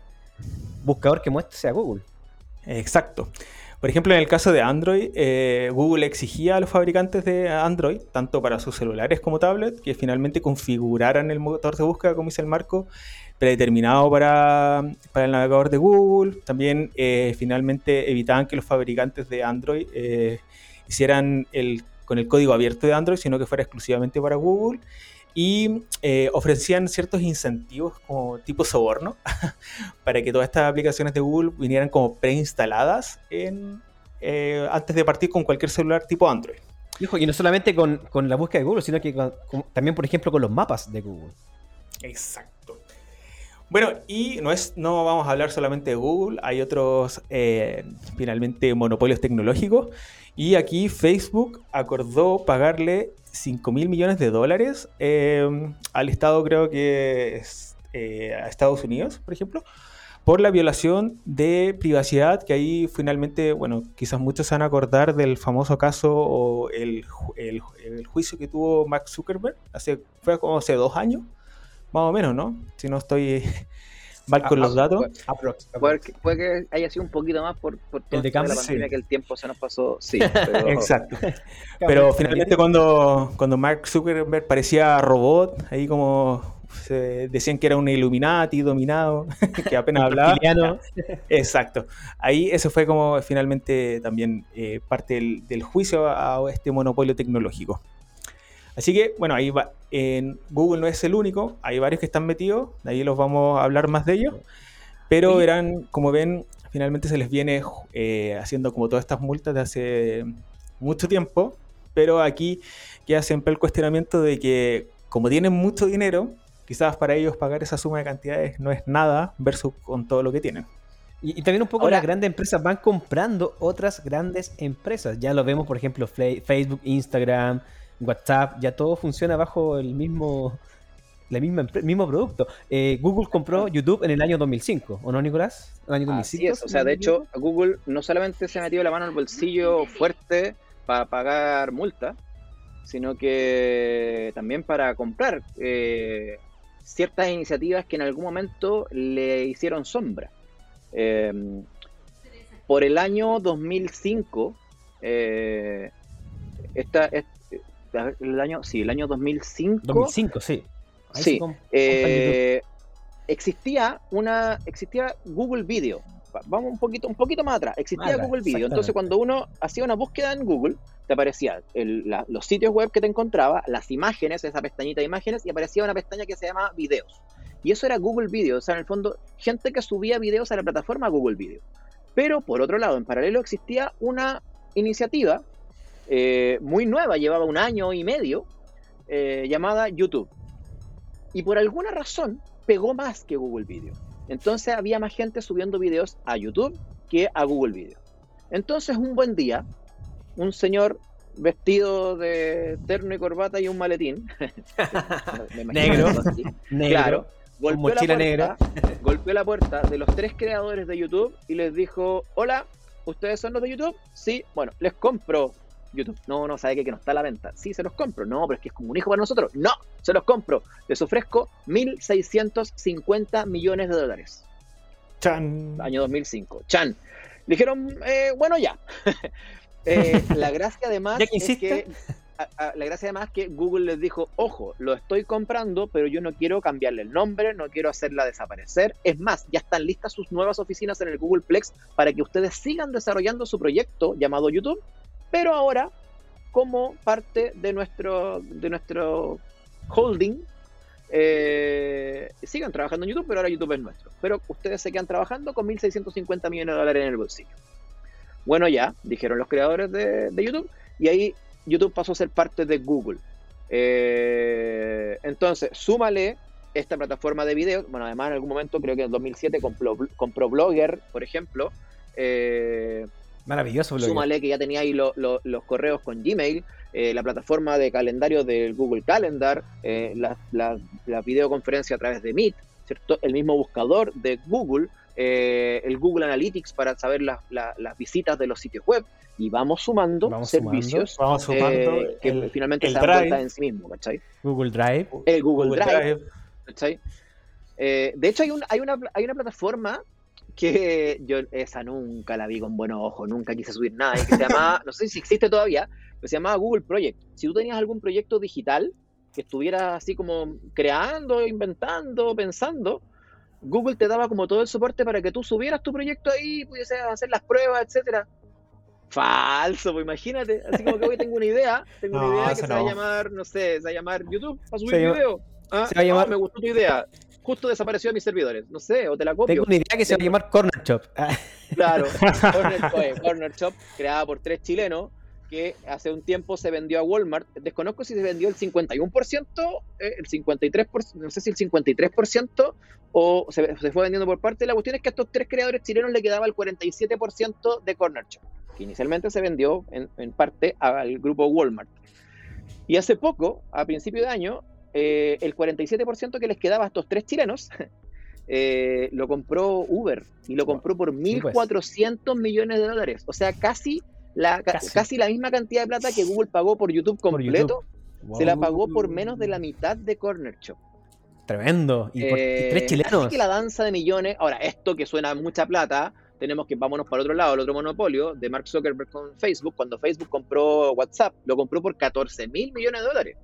[SPEAKER 3] buscador que muestre sea Google.
[SPEAKER 2] Exacto. Por ejemplo, en el caso de Android, eh, Google exigía a los fabricantes de Android, tanto para sus celulares como tablets, que finalmente configuraran el motor de búsqueda, como dice el marco, predeterminado para, para el navegador de Google. También eh, finalmente evitaban que los fabricantes de Android eh, hicieran el, con el código abierto de Android, sino que fuera exclusivamente para Google. Y eh, ofrecían ciertos incentivos como tipo soborno [LAUGHS] para que todas estas aplicaciones de Google vinieran como preinstaladas en, antes de partir con cualquier celular tipo Android.
[SPEAKER 3] y no solamente con, con, la búsqueda de Google, sino que también, por ejemplo, con los mapas de Google.
[SPEAKER 2] Exacto. Bueno, y no, es, no vamos a hablar solamente de Google, hay otros eh, finalmente monopolios tecnológicos. Y aquí Facebook acordó pagarle 5 mil millones de dólares em, al Estado, creo que eh, a Estados Unidos, por ejemplo, por la violación de privacidad, que ahí finalmente, bueno, quizás muchos se van a acordar del famoso caso o el, el, el juicio que tuvo Mark Zuckerberg, hace, fue como hace dos años más o menos, ¿no? Si no estoy [LAUGHS] mal con los datos.
[SPEAKER 4] Puede, que haya sido un poquito más por, por
[SPEAKER 2] el de
[SPEAKER 4] la pandemia que el tiempo se nos pasó. Sí, [LAUGHS]
[SPEAKER 2] exacto. [LAUGHS] Pero finalmente cuando, cuando Mark Zuckerberg parecía robot, ahí como se decían que era un Illuminati dominado, que apenas hablaba. Exacto. Ahí eso fue como finalmente también eh, parte del, del juicio a este monopolio tecnológico. Así que, bueno, ahí va. En Google no es el único, hay varios que están metidos, de ahí los vamos a hablar más de ellos. Pero verán, como ven, finalmente se les viene eh, haciendo como todas estas multas de hace mucho tiempo, pero aquí queda siempre el cuestionamiento de que como tienen mucho dinero, quizás para ellos pagar esa suma de cantidades no es nada versus con todo lo que tienen.
[SPEAKER 3] Y, también un poco las grandes empresas van comprando otras grandes empresas. Ya lo vemos, por ejemplo, Facebook, Instagram, WhatsApp, ya todo funciona bajo el mismo, la misma, mismo producto. Eh, Google compró YouTube en el año 2005, ¿o no, Nicolás?
[SPEAKER 4] El año 2005. o sea, de hecho, Google no solamente se ha metido la mano al bolsillo fuerte para pagar multa, sino que también para comprar eh, ciertas iniciativas que en algún momento le hicieron sombra. Eh, por el año 2005, eh, esta, el año, sí, el año 2005.
[SPEAKER 3] 2005, sí.
[SPEAKER 4] sí. Eh, existía una, existía Google Video. Vamos un poquito, un poquito más atrás. Existía Google Video. Entonces, cuando uno hacía una búsqueda en Google, te aparecían los sitios web que te encontraba, las imágenes, esa pestañita de imágenes, y aparecía una pestaña que se llama videos. Y eso era Google Video, o sea, en el fondo, gente que subía videos a la plataforma Google Video. Pero por otro lado, en paralelo existía una iniciativa eh, muy nueva, llevaba un año y medio, eh, llamada YouTube. Y por alguna razón pegó más que Google Video. Entonces había más gente subiendo videos a YouTube que a Google Video. Entonces un buen día, un señor vestido de terno y corbata y un maletín, [LAUGHS]
[SPEAKER 3] negro, negro,
[SPEAKER 4] claro, golpeó la, puerta, [LAUGHS] golpeó la puerta de los tres creadores de YouTube y les dijo, hola, ¿ustedes son los de YouTube? Sí, bueno, les compro YouTube. No, no, sabe que, que no está a la venta. Sí, se los compro. No, pero es que es como un hijo para nosotros. No, se los compro. Les ofrezco 1.650 millones de dólares.
[SPEAKER 2] Chan.
[SPEAKER 4] Año 2005. Chan. Dijeron, eh, bueno, ya. [LAUGHS] Eh, la gracia además [LAUGHS] es que la gracia además que Google les dijo, ojo, lo estoy comprando, pero yo no quiero cambiarle el nombre, no quiero hacerla desaparecer. Es más, ya están listas sus nuevas oficinas en el Google Plex para que ustedes sigan desarrollando su proyecto llamado YouTube, pero ahora como parte de nuestro, de nuestro holding. Eh, sigan trabajando en YouTube, pero ahora YouTube es nuestro. Pero ustedes se quedan trabajando con 1.650 millones de dólares en el bolsillo. Bueno, ya, dijeron los creadores de, de YouTube, y ahí YouTube pasó a ser parte de Google. Eh, entonces, súmale esta plataforma de video. Bueno, además en algún momento, creo que en 2007 compró, compró Blogger, por ejemplo.
[SPEAKER 3] Eh, Maravilloso
[SPEAKER 4] Blogger. Súmale que ya tenía ahí los correos con Gmail, eh, la plataforma de calendario del Google Calendar, la, la, videoconferencia a través de Meet, ¿cierto? el mismo buscador de Google, el Google Analytics para saber las visitas de los sitios web y vamos sumando servicios
[SPEAKER 3] vamos sumando
[SPEAKER 4] eh, que finalmente el se dan en sí mismo, ¿cachai?
[SPEAKER 3] Google Drive.
[SPEAKER 4] El Google, Drive, ¿cachai? Eh, de hecho, hay, un, hay, una, hay una plataforma que yo esa nunca la vi con buenos ojos, nunca quise subir nada, que se llama, [LAUGHS] no sé si existe todavía, pero se llamaba Google Project. Si tú tenías algún proyecto digital que estuviera así como creando, inventando, pensando, Google te daba como todo el soporte para que tú subieras tu proyecto ahí, pudieses hacer las pruebas, etcétera. Falso, pues imagínate. Así como que hoy tengo una idea. Tengo una idea que se va a llamar, no sé, se va a llamar YouTube para subir video. Ah, se va a llamar... me gustó tu idea. Justo desapareció de mis servidores. No sé, o te la copio.
[SPEAKER 3] Tengo una idea que se va a llamar Corner Shop. [LAUGHS]
[SPEAKER 4] Claro, Corner, Corner Shop, creada por tres chilenos que hace un tiempo se vendió a Walmart. Desconozco si se vendió el 51%, eh, el 53%, no sé si el 53% o se, fue vendiendo por parte. La cuestión es que a estos tres creadores chilenos le quedaba el 47% de Corner Shop, que inicialmente se vendió en, parte al grupo Walmart. Y hace poco, a principio de año, eh, el 47% que les quedaba a estos tres chilenos [LAUGHS] eh, lo compró Uber y lo compró por 1.400 pues. millones de dólares. O sea, casi la, casi. la misma cantidad de plata que Google pagó por YouTube completo, se la pagó por menos de la mitad de Corner Shop.
[SPEAKER 3] Tremendo. Y, por, tres eh, chilenos.
[SPEAKER 4] que la danza de millones. Ahora, esto que suena mucha plata, tenemos que vámonos para otro lado, el otro monopolio de Mark Zuckerberg con Facebook. Cuando Facebook compró WhatsApp, lo compró por 14 mil millones de dólares.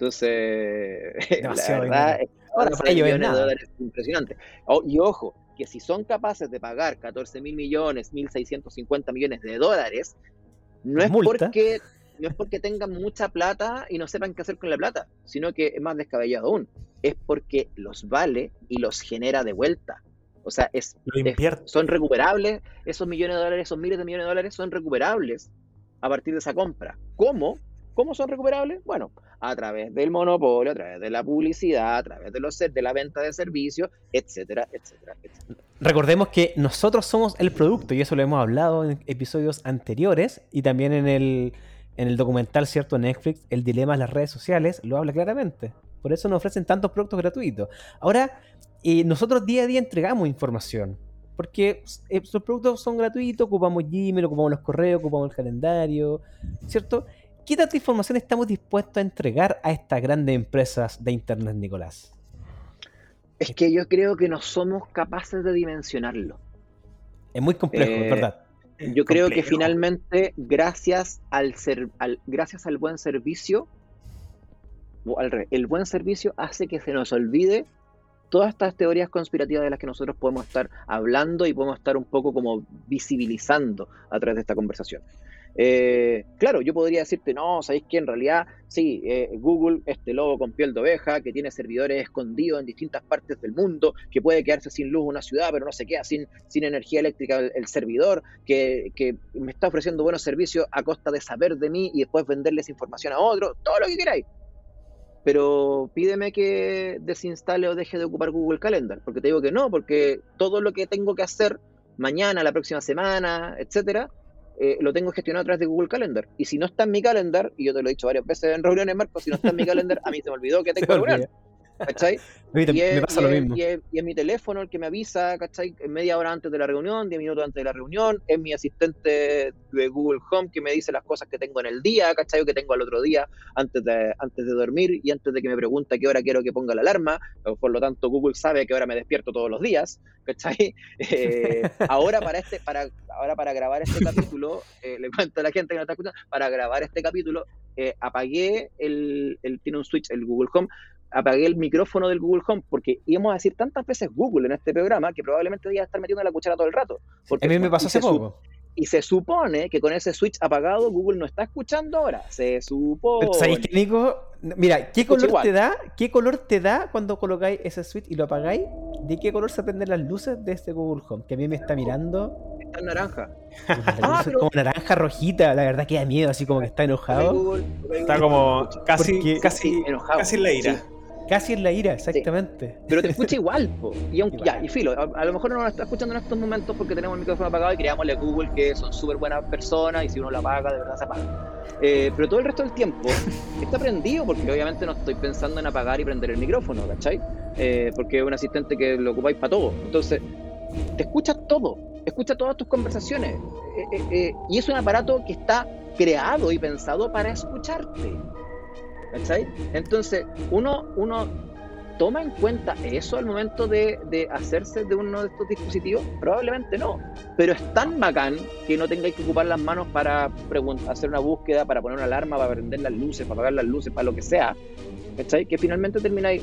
[SPEAKER 4] Entonces, [LAUGHS] la verdad, Ahora, millones de dólares impresionante. Oh, y ojo, que si son capaces de pagar 14 mil millones, 1.650 millones de dólares, no es, porque, no es porque tengan mucha plata y no sepan qué hacer con la plata, sino que es más descabellado aún. Es porque los vale y los genera de vuelta. O sea, es, son recuperables, esos millones de dólares, esos miles de millones de dólares son recuperables a partir de esa compra. ¿Cómo? ¿Cómo son recuperables? Bueno, a través del monopolio, a través de la publicidad, a través de los de la venta de servicios, etcétera, etcétera, etcétera.
[SPEAKER 3] Recordemos que nosotros somos el producto y eso lo hemos hablado en episodios anteriores y también en el, en el documental, ¿cierto? Netflix, El dilema de las redes sociales, lo habla claramente. Por eso nos ofrecen tantos productos gratuitos. Ahora, eh, nosotros día a día entregamos información. Porque eh, los productos son gratuitos, ocupamos Gmail, ocupamos los correos, ocupamos el calendario, ¿cierto? ¿Qué tanta información estamos dispuestos a entregar a estas grandes empresas de Internet, Nicolás?
[SPEAKER 4] Es que yo creo que no somos capaces de dimensionarlo.
[SPEAKER 3] Es muy complejo, eh, ¿verdad?
[SPEAKER 4] Yo creo que finalmente, gracias al, ser, gracias al buen servicio, el buen servicio hace que se nos olvide todas estas teorías conspirativas de las que nosotros podemos estar hablando y podemos estar un poco como visibilizando a través de esta conversación. Eh, claro, yo podría decirte, no, sabéis que en realidad, sí, eh, Google, este lobo con piel de oveja, que tiene servidores escondidos en distintas partes del mundo, que puede quedarse sin luz una ciudad, pero no se queda sin, sin energía eléctrica el, servidor, que, que, me está ofreciendo buenos servicios a costa de saber de mí y después venderles información a otro, todo lo que queráis. Pero pídeme que desinstale o deje de ocupar Google Calendar, porque te digo que no, porque todo lo que tengo que hacer mañana, la próxima semana, etcétera, eh, lo tengo gestionado a través de Google Calendar. Y si no está en mi calendar, y yo te lo he dicho varias veces en reuniones, Marco, si no está en mi calendar, a mí se me olvidó que [LAUGHS] tengo reunión. ¿Cachai? [LAUGHS] y es, me pasa lo mismo. Y es, mi teléfono el que me avisa, ¿cachai? Media hora antes de la reunión, diez minutos antes de la reunión. Es mi asistente de Google Home que me dice las cosas que tengo en el día, ¿cachai? O que tengo al otro día antes de, antes de dormir y antes de que me pregunte a qué hora quiero que ponga la alarma. Por lo tanto, Google sabe a qué hora me despierto todos los días, ¿cachai? [LAUGHS] Eh, ahora, para este, para, ahora para grabar este capítulo, [LAUGHS] eh, le cuento a la gente que no está escuchando, para grabar este capítulo, eh, apagué el, el, tiene un switch, el Google Home, apagué el micrófono del Google Home porque íbamos a decir tantas veces Google en este programa que probablemente iba a estar metiendo la cuchara todo el rato.
[SPEAKER 3] Porque a mí me pasó hace poco.
[SPEAKER 4] Y se supone que con ese switch apagado Google no está escuchando ahora. Se supone.
[SPEAKER 3] ¿Sabéis que Nico? Mira, ¿qué color te da? ¿Qué color te da cuando colocáis ese switch y lo apagáis? ¿De qué color se prenden las luces de este Google Home? Que a mí me está mirando.
[SPEAKER 4] Está en naranja.
[SPEAKER 3] ah, Como naranja rojita, la verdad que da miedo, así como que está enojado.
[SPEAKER 2] está como casi, casi, enojado. casi en la ira.
[SPEAKER 3] Casi en la ira, exactamente.
[SPEAKER 4] Pero te escucha igual, Y aunque, ya, y filo, a, lo mejor no nos está escuchando en estos momentos porque tenemos el micrófono apagado y creámosle a Google que son súper buenas personas y si uno la apaga, de verdad se apaga. Eh, pero todo el resto del tiempo [LAUGHS] está prendido porque obviamente no estoy pensando en apagar y prender el micrófono, ¿cachai? Eh, porque es un asistente que lo ocupáis para todo. Entonces, te escucha todo, escucha todas tus conversaciones. Eh, y es un aparato que está creado y pensado para escucharte. ¿Cachai? Entonces, uno, uno toma en cuenta eso al momento de, hacerse de uno de estos dispositivos? Probablemente no. Pero es tan bacán que no tengáis que ocupar las manos para hacer una búsqueda, para poner una alarma, para prender las luces, para apagar las luces, para lo que sea. ¿Cachai? Que finalmente termináis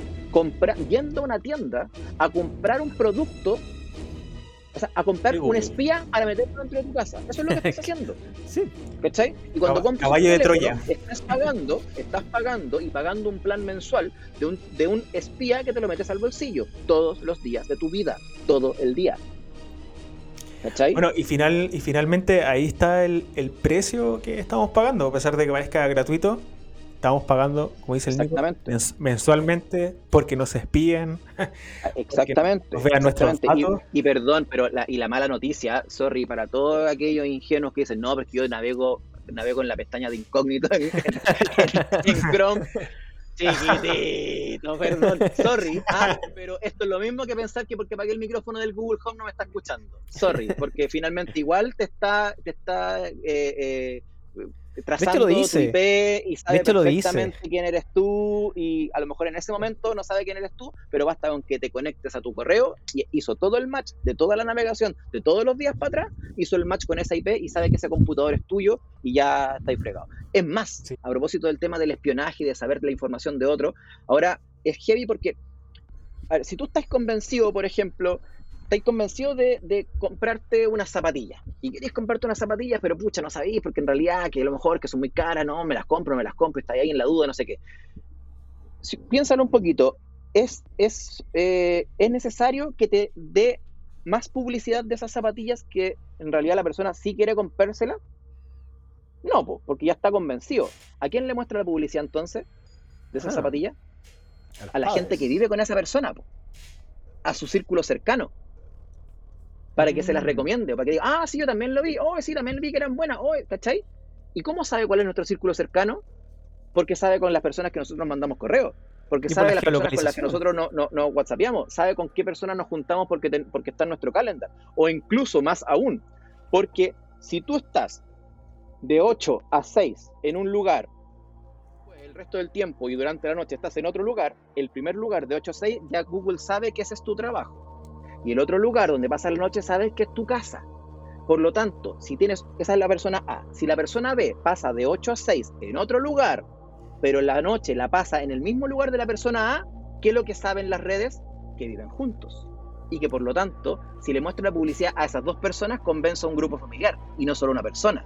[SPEAKER 4] yendo a una tienda a comprar un producto a comprar un espía para meterlo dentro de tu casa. Eso es lo que estás [LAUGHS] haciendo.
[SPEAKER 3] sí.
[SPEAKER 4] ¿Cachai? Y cuando compras
[SPEAKER 2] Caballo de Troya.
[SPEAKER 4] estás pagando, estás pagando y pagando un plan mensual de un, de un espía que te lo metes al bolsillo todos los días de tu vida, todo el día.
[SPEAKER 2] ¿Cachai? Bueno, y, final, y finalmente ahí está el, el precio que estamos pagando, a pesar de que parezca gratuito estamos pagando, como dice el Nico, mensualmente porque nos espíen. [LAUGHS]
[SPEAKER 4] Exactamente.
[SPEAKER 2] Nos vean nuestros
[SPEAKER 4] datos. Y, perdón, pero la, y la mala noticia, sorry, para todos aquellos ingenuos que dicen, no, porque yo navego, navego en la pestaña de incógnito [LAUGHS] en, Chrome. Chiquitito, perdón, sorry, ah, pero esto es lo mismo que pensar que porque pagué el micrófono del Google Home no me está escuchando. Sorry, porque finalmente igual te está, te está eh, eh, trazando lo dice. tu IP y sabe perfectamente quién eres tú y a lo mejor en ese momento no sabe quién eres tú, pero basta con que te conectes a tu correo y hizo todo el match de toda la navegación de todos los días para atrás, hizo el match con esa IP y sabe que ese computador es tuyo y ya está ahí fregado. Es más, a propósito del tema del espionaje y de saber la información de otro, ahora es heavy porque a ver, si tú estás convencido, por ejemplo, estáis convencidos de, comprarte unas zapatillas y queréis comprarte unas zapatillas, pero pucha, no sabéis porque en realidad que a lo mejor que son muy caras, no, me las compro, me las compro, estáis ahí en la duda, no sé qué. piénsalo un poquito, es, es, eh, es necesario que te dé más publicidad de esas zapatillas que en realidad la persona sí quiere comprársela? No, porque ya está convencido. ¿A quién le muestra la publicidad entonces de esas ah. zapatillas? A la gente que vive con esa persona, a su círculo cercano, para que se las mm. recomiende, para que diga, ah, sí, yo también lo vi, oh, sí, también vi que eran buenas, oh, ¿cachai? ¿Y cómo sabe cuál es nuestro círculo cercano? Porque sabe con las personas que nosotros mandamos correo, porque sabe las personas con las que nosotros no, no, no whatsappiamos, sabe con qué personas nos juntamos porque, porque está en nuestro calendar, o incluso más aún, porque si tú estás de 8 a 6 en un lugar, el resto del tiempo y durante la noche estás en otro lugar, el primer lugar de 8 a 6 ya Google sabe que ese es tu trabajo. Y el otro lugar donde pasa la noche sabes que es tu casa. Por lo tanto, si tienes, esa es la persona A. Si la persona B pasa de 8 a 6 en otro lugar, pero la noche la pasa en el mismo lugar de la persona A, ¿qué es lo que saben las redes? Que viven juntos. Y que por lo tanto, si le muestro la publicidad a esas dos personas, convence a un grupo familiar y no solo a una persona.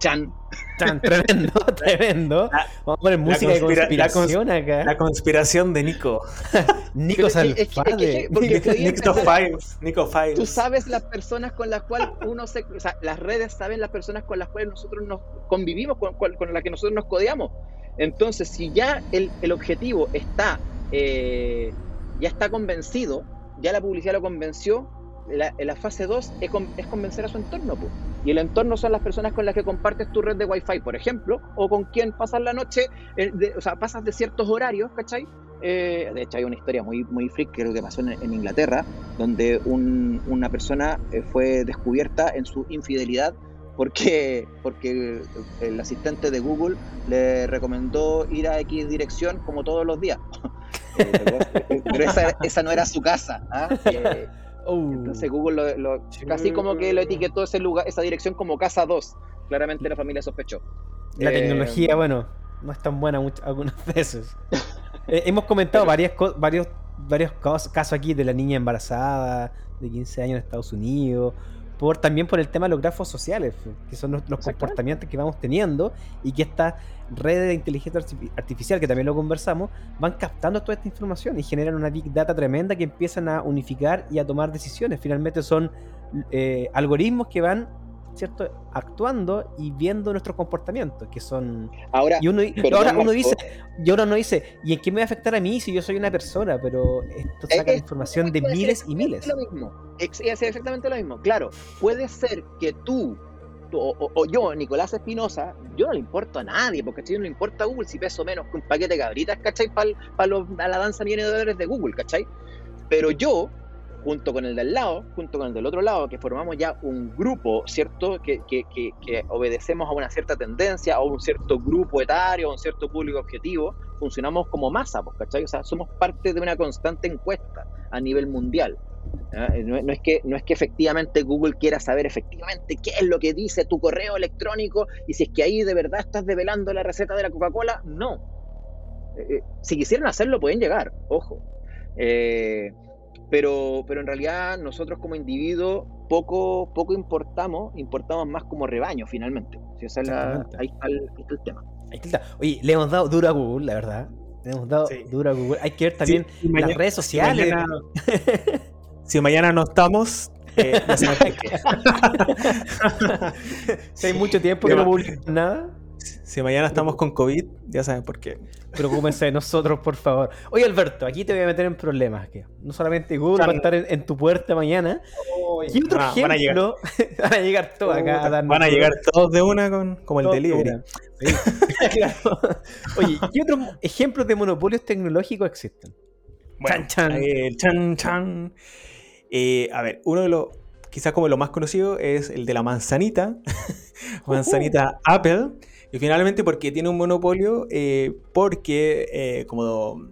[SPEAKER 4] Chan.
[SPEAKER 3] Chan, tremendo, [LAUGHS] tremendo. Vamos a poner música de conspiración
[SPEAKER 2] la
[SPEAKER 3] acá.
[SPEAKER 2] La conspiración de Nico. [LAUGHS]
[SPEAKER 3] Nico Salfade. [LAUGHS]
[SPEAKER 2] Nico Files. Nico Files.
[SPEAKER 4] Tú sabes las personas con las cuales uno se. O sea, las redes saben las personas con las cuales nosotros nos convivimos, con, con las que nosotros nos codeamos. Entonces, si ya el, el objetivo está. Eh, ya está convencido, ya la publicidad lo convenció, la, la fase 2 es, convencer a su entorno. Y el entorno son las personas con las que compartes tu red de Wi-Fi, por ejemplo, o con quien pasas la noche, eh, o sea, pasas de ciertos horarios, ¿cachai? Eh, de hecho, hay una historia muy, muy freak, creo que pasó en, Inglaterra, donde un, una persona eh, fue descubierta en su infidelidad porque, porque el asistente de Google le recomendó ir a X dirección como todos los días. [LAUGHS] pero esa, esa, no era su casa. ¿ah? Uh. Entonces Google lo, casi como que lo etiquetó ese lugar, esa dirección como casa 2. Claramente la familia sospechó.
[SPEAKER 3] La eh, tecnología, bueno, no es tan buena algunas [LAUGHS] veces. Eh, hemos comentado varias varios, varios casos aquí de la niña embarazada de 15 años en Estados Unidos por, también por el tema de los grafos sociales, que son los, comportamientos que vamos teniendo y que estas redes de inteligencia artificial, que también lo conversamos, van captando toda esta información y generan una big data tremenda que empiezan a unificar y a tomar decisiones. Finalmente son eh, algoritmos que van ¿cierto? Actuando y viendo nuestros comportamientos, que son...
[SPEAKER 4] Ahora,
[SPEAKER 3] y uno, ahora uno dice, y ahora uno dice, ¿y en qué me va a afectar a mí si yo soy una persona? Pero esto saca información de miles y miles.
[SPEAKER 4] Lo mismo, es exactamente lo mismo. Claro, puede ser que tú, o, yo, Nicolás Espinosa, yo no le importo a nadie, porque yo no le importa a Google si peso menos que un paquete de cabritas, ¿cachai? Para la danza millones de dólares de Google, ¿cachai? Pero yo, junto con el del lado, junto con el del otro lado, que formamos ya un grupo, ¿cierto? Que, que, que, obedecemos a una cierta tendencia, a un cierto grupo etario, a un cierto público objetivo, funcionamos como masa, pues, ¿cachai? O sea, somos parte de una constante encuesta a nivel mundial. No, es que, no es que efectivamente Google quiera saber efectivamente qué es lo que dice tu correo electrónico y si es que ahí de verdad estás develando la receta de la Coca-Cola, no. Eh, eh, si quisieran hacerlo pueden llegar, ojo. Eh, pero, pero en realidad nosotros como individuos poco, poco importamos, importamos más como rebaño finalmente. ahí, está el, tema.
[SPEAKER 3] Oye, le hemos dado duro a Google, la verdad. Le hemos dado duro a Google. Hay que ver también las redes sociales. [LAUGHS]
[SPEAKER 2] Si mañana, no estamos, eh, [LAUGHS] [LAUGHS]
[SPEAKER 3] si hay mucho tiempo que no publicamos nada.
[SPEAKER 2] Si mañana estamos con COVID, ya saben por qué.
[SPEAKER 3] Preocúpense de nosotros, por favor. Oye, Alberto, aquí te voy a meter en problemas. Que no solamente Google va a estar en, tu puerta mañana. ¿Qué otro ejemplo? Van a llegar, [LAUGHS] van a llegar todos acá
[SPEAKER 2] a Van a llegar todos de una con, como el delivery. [LAUGHS]
[SPEAKER 3] Oye, ¿qué otros ejemplos de monopolios tecnológicos existen?
[SPEAKER 2] chan, chan. Eh, chan, chan. Eh, a ver, uno de los, quizás como lo más conocido, es el de la manzanita. [LAUGHS] manzanita Apple y finalmente porque tiene un monopolio, eh, porque eh, como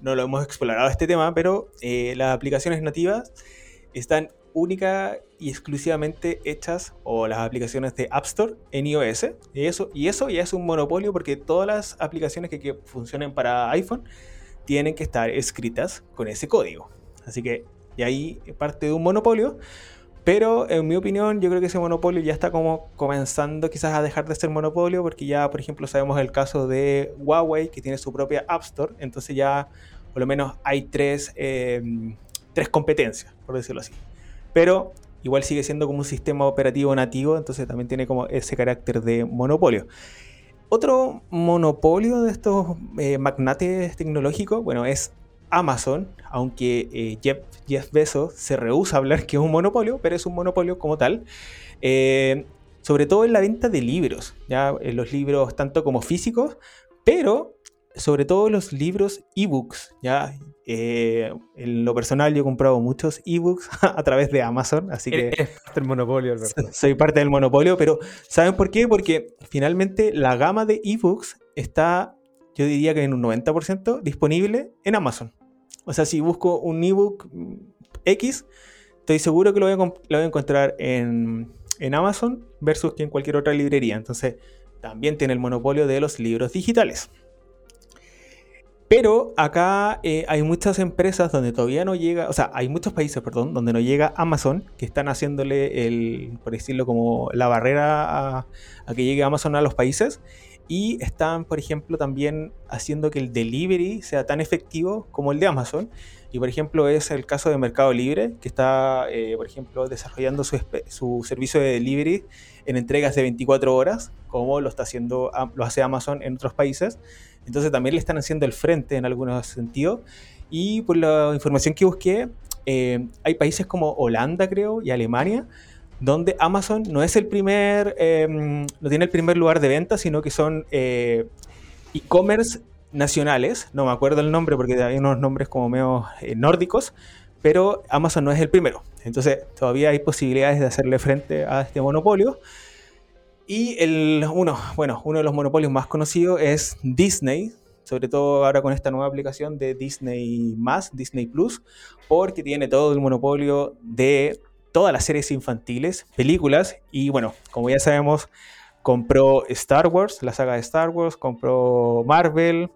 [SPEAKER 2] no lo hemos explorado este tema, pero eh, las aplicaciones nativas están única y exclusivamente hechas, o las aplicaciones de App Store en iOS. Y eso, y eso ya es un monopolio porque todas las aplicaciones que, que funcionen para iPhone tienen que estar escritas con ese código. Así que y ahí parte de un monopolio. Pero en mi opinión, yo creo que ese monopolio ya está como comenzando quizás a dejar de ser monopolio, porque ya, por ejemplo, sabemos el caso de Huawei, que tiene su propia App Store, entonces ya por lo menos hay tres em, tres competencias, por decirlo así. Pero igual sigue siendo como un sistema operativo nativo, entonces también tiene como ese carácter de monopolio. Otro monopolio de estos eh, magnates tecnológicos, bueno, es Amazon, aunque eh, Jeff, Bezos se rehúsa a hablar que es un monopolio, pero es un monopolio como tal. Eh, sobre todo en la venta de libros, ya en los libros tanto como físicos, pero sobre todo los libros ebooks, ya eh, en lo personal yo he comprado muchos ebooks [LAUGHS] a través de Amazon, así que...
[SPEAKER 3] Es parte del monopolio, Alberto.
[SPEAKER 2] Soy parte del monopolio, pero ¿saben por qué? Porque finalmente la gama de ebooks está, yo diría que en un 90% disponible en Amazon. O sea, si busco un ebook X, estoy seguro que lo voy a, encontrar en, Amazon versus que en cualquier otra librería. Entonces, también tiene el monopolio de los libros digitales. Pero acá eh, hay muchas empresas donde todavía no llega, o sea, hay muchos países, perdón, donde no llega Amazon, que están haciéndole el, por decirlo como la barrera a, que llegue Amazon a los países. Y están, por ejemplo, también haciendo que el delivery sea tan efectivo como el de Amazon. Y, por ejemplo, es el caso de Mercado Libre, que está, eh, por ejemplo, desarrollando su, su, servicio de delivery en entregas de 24 horas, como lo está haciendo, lo hace Amazon en otros países. Entonces también le están haciendo el frente en algunos sentidos. Y por la información que busqué, eh, hay países como Holanda, creo, y Alemania, donde Amazon no es el primer, em, no tiene el primer lugar de venta, sino que son eh, e-commerce nacionales. No me acuerdo el nombre porque hay unos nombres como medio eh, nórdicos, pero Amazon no es el primero. Entonces todavía hay posibilidades de hacerle frente a este monopolio. Y el, uno, bueno, uno de los monopolios más conocidos es Disney, sobre todo ahora con esta nueva aplicación de Disney Disney Plus, porque tiene todo el monopolio de todas las series infantiles, películas, y bueno, como ya sabemos, compró Star Wars, la saga de Star Wars, compró Marvel,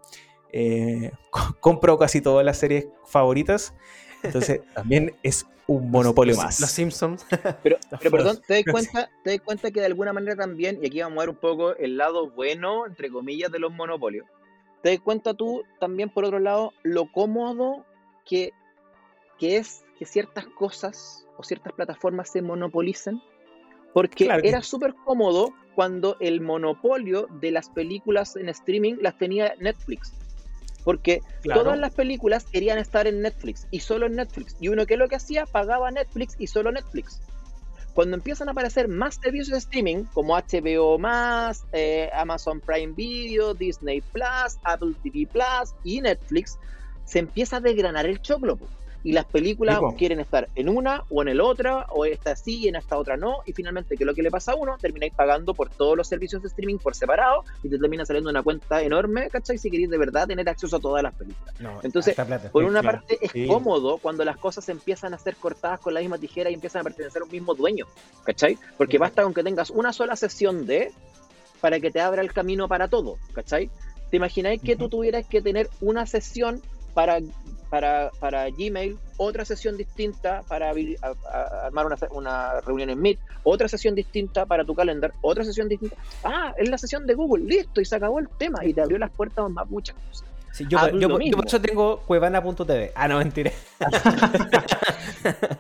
[SPEAKER 2] eh, [LAUGHS] compró casi todas las series favoritas, entonces [LAUGHS] también es un monopolio más.
[SPEAKER 3] Los Simpsons. [LAUGHS]
[SPEAKER 4] Pero, pero perdón, ¿te das, cuenta, ¿te das cuenta que de alguna manera también, y aquí vamos a ver un poco el lado bueno, entre comillas, de los monopolios, ¿te das cuenta tú también, por otro lado, lo cómodo que, que es que ciertas cosas o ciertas plataformas se monopolicen? Porque era súper cómodo cuando el monopolio de las películas en streaming las tenía Netflix. Porque todas las películas querían estar en Netflix y solo en Netflix. Y uno que lo que hacía pagaba Netflix y solo Netflix. Cuando empiezan a aparecer más servicios de streaming como HBO eh, Amazon Prime Video, Disney Plus, Apple TV Plus y Netflix, se empieza a desgranar el choclo y las películas quieren estar en una o en el otra, o esta sí y en esta otra no, y finalmente, que lo que le pasa a uno, termináis pagando por todos los servicios de streaming por separado y te termina saliendo una cuenta enorme, ¿cachai? Si queréis de verdad tener acceso a todas las películas. Entonces, por una parte es cómodo cuando las cosas empiezan a ser cortadas con la misma tijera y empiezan a pertenecer a un mismo dueño, ¿cachai? Porque basta con que tengas una sola sesión de para que te abra el camino para todo, ¿cachai? ¿Te imagináis que tú tuvieras que tener una sesión para para, para Gmail, otra sesión distinta para armar una, una, reunión en Meet, otra sesión distinta para tu calendar, otra sesión distinta. Ah, es la sesión de Google, listo, y se acabó el tema y te abrió las puertas a más muchas cosas.
[SPEAKER 3] yo, yo, por eso tengo cuevana.tv. Ah, no, mentira. [LAUGHS]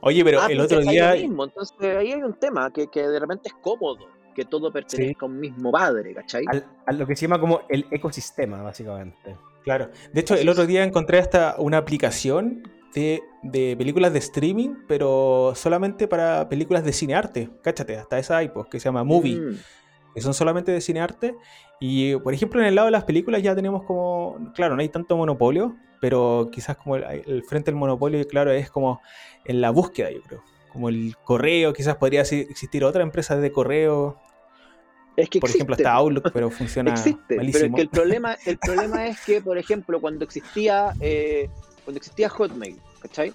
[SPEAKER 2] Oye, pero ah, el otro día.
[SPEAKER 4] Entonces, ahí hay un tema que, que de repente es cómodo que todo pertenezca a un mismo padre, ¿cachai?
[SPEAKER 3] a lo que se llama como el ecosistema, básicamente.
[SPEAKER 2] Claro. De hecho, el otro día encontré hasta una aplicación de, películas de streaming, pero solamente para películas de cinearte. Cáchate, hasta esa hay, pues, que se llama Movie. Mm. Que son solamente de cinearte. Y, por ejemplo, en el lado de las películas ya tenemos como. Claro, no hay tanto monopolio, pero quizás como el, frente del monopolio, claro, es como en la búsqueda, yo creo. Como el correo, quizás podría existir otra empresa de correo
[SPEAKER 4] es que
[SPEAKER 2] por ejemplo, está Outlook, pero funciona existe, malísimo.
[SPEAKER 4] Pero es que el problema, [LAUGHS] el problema es que, por ejemplo, cuando existía, eh, cuando existía Hotmail, ¿cachai?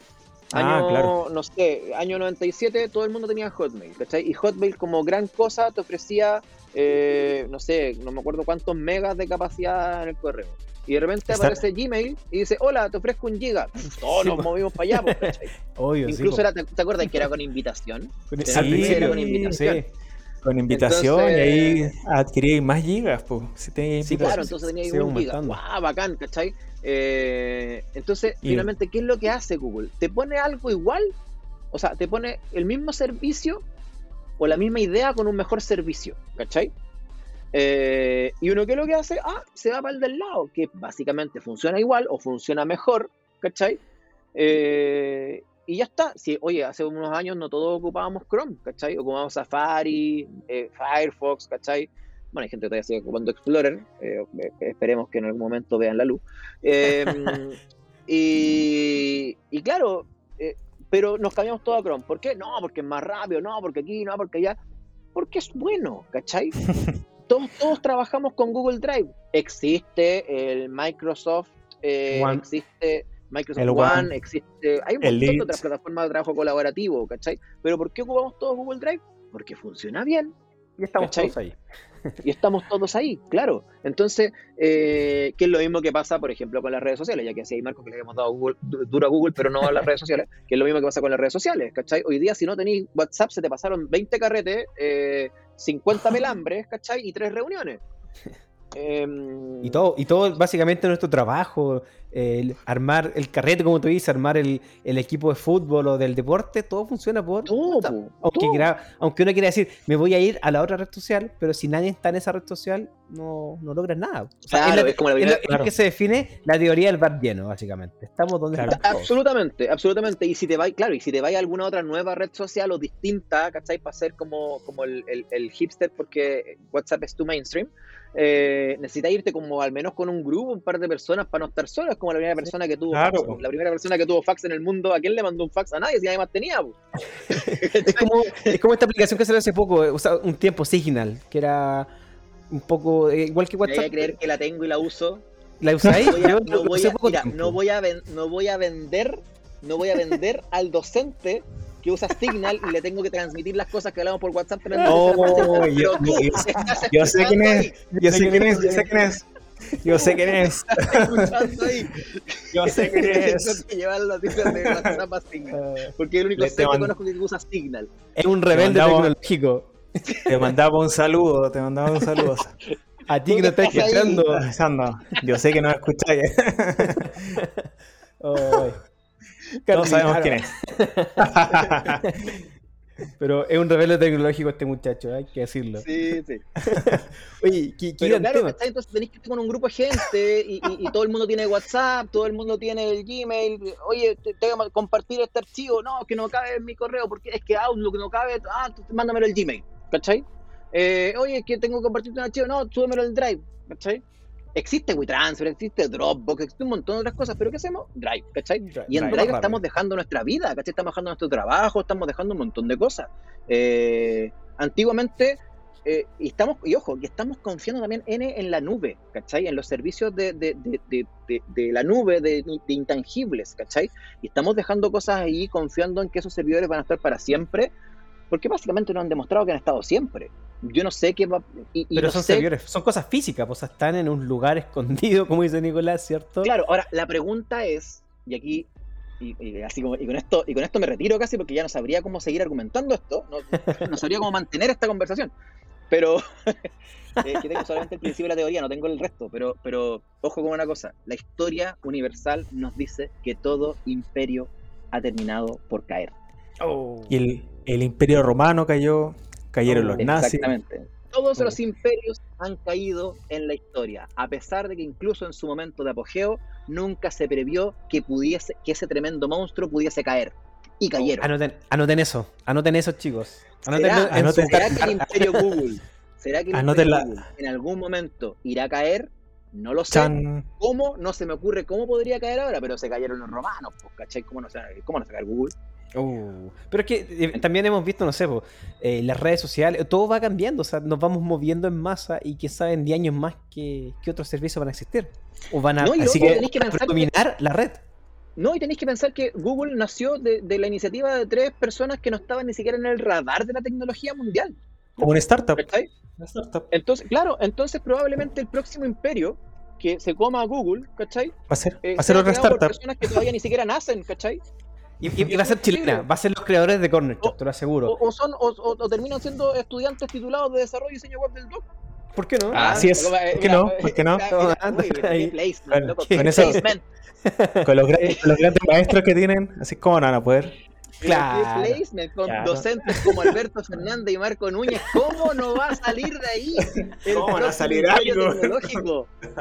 [SPEAKER 4] Ah, año, claro. no sé, año 97, todo el mundo tenía Hotmail, ¿cachai? Y Hotmail como gran cosa te ofrecía, eh, no sé, no me acuerdo cuántos megas de capacidad en el correo. Y de repente aparece Gmail y dice, hola, te ofrezco un giga. [LAUGHS] Todos nos movimos para allá, pues, [LAUGHS] Obvio, Incluso era, ¿te, acuerdas que era con invitación?
[SPEAKER 3] Sí, era con invitación.
[SPEAKER 2] Con invitación y ahí adquirí más gigas, pues.
[SPEAKER 4] sí, claro, entonces tenía un giga. ¡Wow! Bacán, ¿cachai? Eh, entonces, finalmente, ¿qué es lo que hace Google? Te pone algo igual, o sea, te pone el mismo servicio o la misma idea con un mejor servicio, ¿cachai? Eh, y uno, ¿qué es lo que hace? Ah, se va para el del lado, que básicamente funciona igual o funciona mejor, ¿cachai? Eh, y ya está. Si, oye, hace unos años no todos ocupábamos Chrome, ¿cachai? Ocupábamos Safari, eh, Firefox, ¿cachai? Bueno, hay gente que todavía sigue ocupando Explorer. Eh, eh, esperemos que en algún momento vean la luz. Em, [LAUGHS] y, y, claro, pero nos cambiamos todo a Chrome. ¿Por qué? No, porque es más rápido, no, porque aquí, no, porque allá. Porque es bueno, ¿cachai? [LAUGHS] Todos, todos trabajamos con Google Drive. Existe el Microsoft, existe Microsoft One, existe, hay un montón de otras plataformas de trabajo colaborativo, ¿cachai? Pero ¿por qué ocupamos todos Google Drive? Porque funciona bien.
[SPEAKER 3] Y estamos todos ahí.
[SPEAKER 4] y estamos todos ahí, claro. Entonces, eh, ¿qué es lo mismo que pasa, por ejemplo, con las redes sociales? Ya que así hay Marcos que le hemos dado Google, duro a Google, pero no a las redes sociales, [LAUGHS] que es lo mismo que pasa con las redes sociales, ¿cachai? Hoy día, si no tenéis WhatsApp, se te pasaron 20 carretes, 50 eh, melambres, [LAUGHS] ¿cachai? Y tres reuniones.
[SPEAKER 3] Em, y todo, y todo básicamente nuestro trabajo, el armar el carrete, como tú dices, armar el, equipo de fútbol o del deporte, todo funciona por
[SPEAKER 4] todo,
[SPEAKER 3] aunque, aunque uno quiera decir, me voy a ir a la otra red social, pero si nadie está en esa red social, no, no logras nada. es, como la que se define la teoría del bar lleno, básicamente. Estamos donde estamos.
[SPEAKER 4] Absolutamente, absolutamente. Y si te vais, claro, y si te vais a alguna otra nueva red social o distinta, ¿cachai? Para ser como, como el, el hipster, porque WhatsApp es tu mainstream eh, necesitas irte como al menos con un grupo, un par de personas para no estar solas, como la primera persona que tuvo fax, la primera persona que tuvo fax en el mundo, ¿a quién le mandó un fax? A nadie, si nadie más tenía. [LAUGHS]
[SPEAKER 3] es, como, es como esta aplicación que salió hace poco, eh, un tiempo Signal, que era un poco eh, igual que WhatsApp. Voy
[SPEAKER 4] a creer que la tengo y la uso.
[SPEAKER 3] ¿La usáis?
[SPEAKER 4] no, voy a, no voy a vender, no voy a vender al docente que usa Signal y le tengo que transmitir las cosas que hablamos por WhatsApp. Pero
[SPEAKER 2] no, yo, yo, sé quién es, yo sé quién es, yo sé quién es. Yo sé quién es. Yo sé quién es. Tengo que llevar las cifras de WhatsApp a Signal.
[SPEAKER 4] Porque es el único ser que conozco que usa Signal.
[SPEAKER 3] Es un rebelde tecnológico.
[SPEAKER 2] Te mandaba un saludo, te mandaba un saludo.
[SPEAKER 3] A ti que no estás escuchando.
[SPEAKER 2] Yo sé que no escucháis. [LAUGHS] Oh, todos sabemos quién es. [LAUGHS]
[SPEAKER 3] Pero es un rebelde tecnológico este muchacho, hay que decirlo.
[SPEAKER 4] Sí, sí. [LAUGHS]
[SPEAKER 3] Oye, ¿qué,
[SPEAKER 4] Pero claro, entonces tenéis que estar con un grupo de gente y, todo el mundo tiene WhatsApp, todo el mundo tiene el Gmail. Oye, tengo que compartir este archivo. No, que no cabe en mi correo porque es que Outlook no cabe. Ah, mándamelo el Gmail, ¿cachai? Eh, oye, que tengo que compartir un archivo. No, súbemelo el Drive, ¿cachai? Existe WeTransfer, existe Dropbox, existe un montón de otras cosas, pero ¿qué hacemos? Drive, ¿cachai? y en Drive, estamos dejando nuestra vida, ¿cachai? Estamos dejando nuestro trabajo, estamos dejando un montón de cosas. Eh, antiguamente, eh, y estamos, y ojo, y estamos confiando también en, en la nube, ¿cachai? En los servicios de, de, de, de la nube, de, intangibles, ¿cachai? Y estamos dejando cosas ahí confiando en que esos servidores van a estar para siempre, porque básicamente nos han demostrado que han estado siempre yo no sé qué va.
[SPEAKER 3] Pero son servidores, son cosas físicas, pues están en un lugar [LAUGHS] escondido, como dice Nicolás, ¿cierto?
[SPEAKER 4] Claro, ahora la pregunta es, y aquí, y, así como, y con esto, y con esto me retiro casi porque ya no sabría cómo seguir argumentando esto, no, [LAUGHS] no sabría cómo mantener esta conversación. Pero [LAUGHS] eh, que tengo solamente el principio de la teoría, no tengo el resto, pero, pero ojo con una cosa, la historia universal nos dice que todo imperio ha terminado por caer.
[SPEAKER 2] Oh. Y el, el imperio romano cayó, Cayeron los nazis.
[SPEAKER 4] Exactamente. Todos los imperios han caído en la historia, a pesar de que incluso en su momento de apogeo nunca se previó que pudiese, que ese tremendo monstruo pudiese caer. Y cayeron.
[SPEAKER 3] Anoten, eso, anoten eso, chicos.
[SPEAKER 4] ¿Será, que el imperio [LAUGHS] Google, será que el imperio Google en algún momento irá a caer? No lo sé. ¿Cómo? No se me ocurre cómo podría caer ahora, pero se cayeron los romanos, pues, ¿cachai? ¿Cómo no se, cómo no se cae Google?
[SPEAKER 3] Uh, pero es que eh, también hemos visto, no sé, eh, las redes sociales, todo va cambiando, o sea, nos vamos moviendo en masa y que saben de años más que, otros servicios van a existir. O van a, así que, dominar la red.
[SPEAKER 4] No, y tenéis que pensar que Google nació de, la iniciativa de tres personas que no estaban ni siquiera en el radar de la tecnología mundial.
[SPEAKER 2] Como una startup.
[SPEAKER 4] Entonces, claro, entonces probablemente el próximo imperio que se coma a Google, ¿cachai? Va
[SPEAKER 2] a ser, eh, va a ser otra startup.
[SPEAKER 4] personas que todavía ni siquiera nacen, ¿cachai?
[SPEAKER 3] Y, va a ser chilena, va a ser los creadores de Corner Shop, te lo aseguro.
[SPEAKER 4] O, son, o, terminan siendo estudiantes titulados de desarrollo y diseño web del DOC.
[SPEAKER 3] ¿Por qué no?
[SPEAKER 2] Ah, así es. ¿Por qué no? ¿Por qué no? Con los, grandes maestros que tienen, así como no van a poder.
[SPEAKER 4] Claro, placement con docentes como Alberto Fernández y Marco Núñez, ¿cómo no va a salir de ahí? [LAUGHS]
[SPEAKER 2] ¿Cómo va a salir algo?
[SPEAKER 4] Tecnológico? [LAUGHS]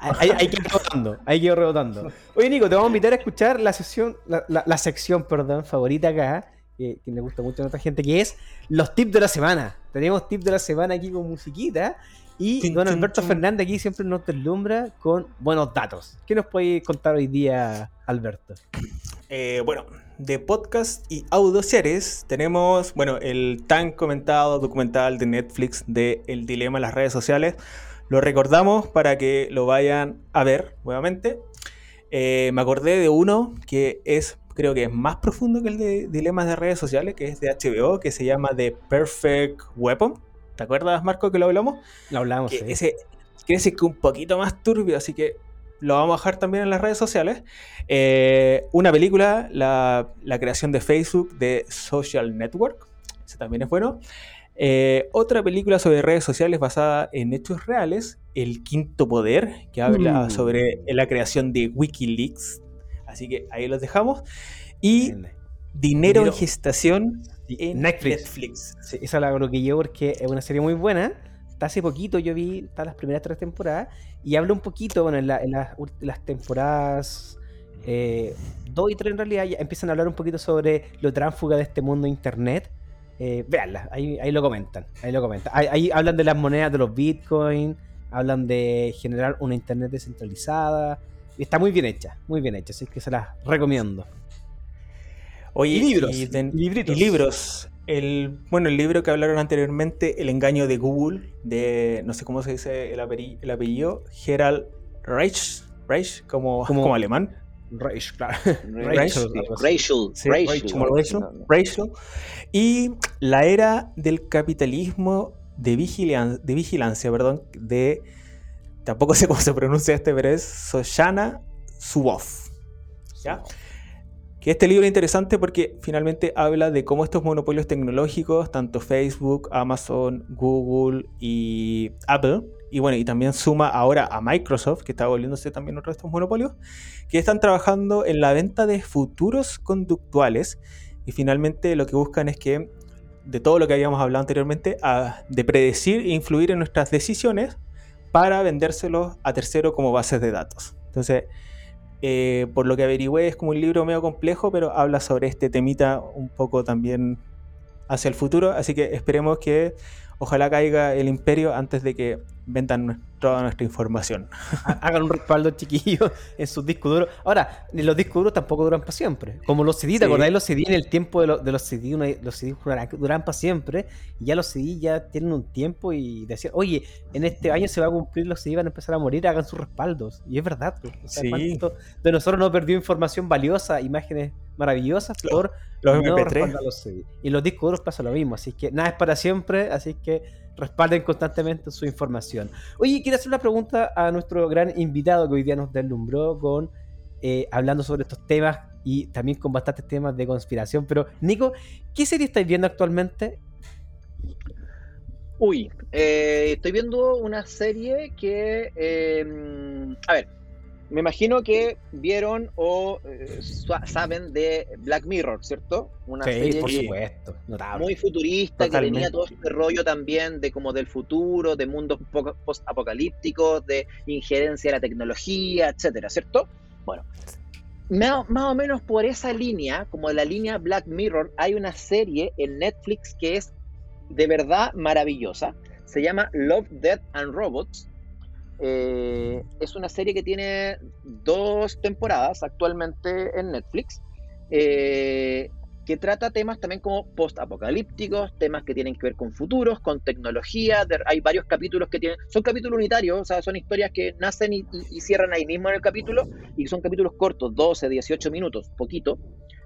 [SPEAKER 3] hay, hay, que ir rebotando, hay que ir rebotando. Oye, Nico, te vamos a invitar a escuchar la sesión, la, la, sección, perdón, favorita acá, que, que, le gusta mucho a nuestra gente, que es los tips de la semana. Tenemos tips de la semana aquí con musiquita. Y don Alberto Fernández aquí siempre nos deslumbra con buenos datos. ¿Qué nos puede contar hoy día, Alberto?
[SPEAKER 2] Eh, bueno, de podcast y audioseries tenemos, bueno, el tan comentado documental de Netflix de El Dilema en las redes sociales. Lo recordamos para que lo vayan a ver nuevamente. Eh, me acordé de uno que es, creo que es más profundo que el de Dilemas de redes sociales, que es de HBO, que se llama The Perfect Weapon. ¿Te acuerdas, Marco, que lo hablamos?
[SPEAKER 3] Lo hablamos.
[SPEAKER 2] Que ese, que ese que un poquito más turbio, así que lo vamos a dejar también en las redes sociales. Eh, una película, la, creación de Facebook de Social Network, ese también es bueno. Eh, otra película sobre redes sociales basada en hechos reales, El Quinto Poder, que habla mm. sobre la creación de Wikileaks. Así que ahí los dejamos. Y Dinero, en Gestación en Netflix.
[SPEAKER 3] esa la que yo porque es una serie muy buena hace poquito yo vi las primeras tres temporadas y hablo un poquito, bueno, en, las, temporadas 2 eh, y 3 en realidad ya empiezan a hablar un poquito sobre lo tránsfuga de este mundo internet. Eh, veanla, ahí, ahí lo comentan, ahí lo comentan. Ahí, hablan de las monedas de los bitcoins, hablan de generar una internet descentralizada. Y está muy bien hecha, muy bien hecha, así que se las recomiendo.
[SPEAKER 2] Oye, libros. Y, y libros el, bueno, el libro que hablaron anteriormente, El engaño de Google, de, no sé cómo se dice el, apellido, Gerald Reich, Reich como, como, alemán.
[SPEAKER 3] Reich, claro.
[SPEAKER 4] Rachel,
[SPEAKER 2] Rachel, Rachel, Y la era del capitalismo de, vigilancia, de vigilancia, perdón, de, tampoco sé cómo se pronuncia este, pero es Soshana Zuboff. ¿Ya? Que este libro es interesante porque finalmente habla de cómo estos monopolios tecnológicos, tanto Facebook, Amazon, Google y Apple, y bueno, y también suma ahora a Microsoft, que está volviéndose también otro de estos monopolios, que están trabajando en la venta de futuros conductuales y finalmente lo que buscan es que, de todo lo que habíamos hablado anteriormente, de predecir e influir en nuestras decisiones para vendérselos a terceros como bases de datos. Entonces, eh, por lo que averigüé, es como un libro medio complejo, pero habla sobre este temita un poco también hacia el futuro. Así que esperemos que ojalá caiga el imperio antes de que vendan toda nuestra información.
[SPEAKER 3] Hagan un respaldo chiquillo [LAUGHS] en sus discos duros. Ahora, los discos duros tampoco duran para siempre. Como los CD, ¿te acordáis los CD en el tiempo de, de los CD? Los CD duran para siempre. Y ya los CD ya tienen un tiempo y decían, oye, en este año se va a cumplir, los CD van a empezar a morir, hagan sus respaldos. Y es verdad. Pues. de nosotros no perdió información valiosa, imágenes maravillosas por los MP3. Y los discos duros pasa lo mismo. Así que nada es para siempre. Así que respalden constantemente su información. Oye, quiero hacer una pregunta a nuestro gran invitado que hoy día nos deslumbró con eh, hablando sobre estos temas y también con bastantes temas de conspiración. Pero, Nico, ¿qué serie estáis viendo actualmente?
[SPEAKER 4] Uy, eh, estoy viendo una serie que, eh, a ver, me imagino que vieron o eh, saben de Black Mirror, ¿cierto?
[SPEAKER 3] Una serie por supuesto,
[SPEAKER 4] muy futurista, que tenía todo este rollo también de como del futuro, de mundos post-apocalípticos, de injerencia de la tecnología, etcétera, ¿cierto? Bueno, más, o menos por esa línea, como la línea Black Mirror, hay una serie en Netflix que es de verdad maravillosa. Se llama Love, Death and Robots eh, es una serie que tiene dos temporadas actualmente en Netflix, eh, que trata temas también como post-apocalípticos, temas que tienen que ver con futuros, con tecnología. hay varios capítulos que tienen, son capítulos unitarios, o sea, son historias que nacen y, y cierran ahí mismo en el capítulo, y son capítulos cortos, 12, 18 minutos, poquito,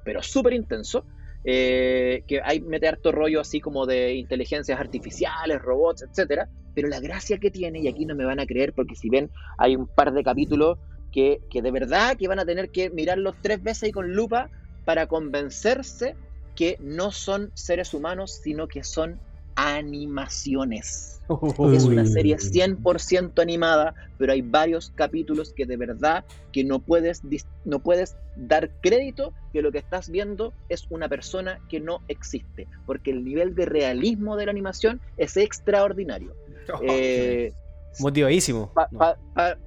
[SPEAKER 4] pero súper intenso. Eh, que hay mete harto rollo así como de inteligencias artificiales, robots, etcétera, pero la gracia que tiene, y aquí no me van a creer porque si ven, hay un par de capítulos que, que de verdad que van a tener que mirarlos tres veces y con lupa para convencerse que no son seres humanos, sino que son animaciones. Es una serie 100% animada, pero hay varios capítulos que de verdad que no puedes, no puedes dar crédito que lo que estás viendo es una persona que no existe, porque el nivel de realismo de la animación es extraordinario.
[SPEAKER 3] Eh, Motivadísimo.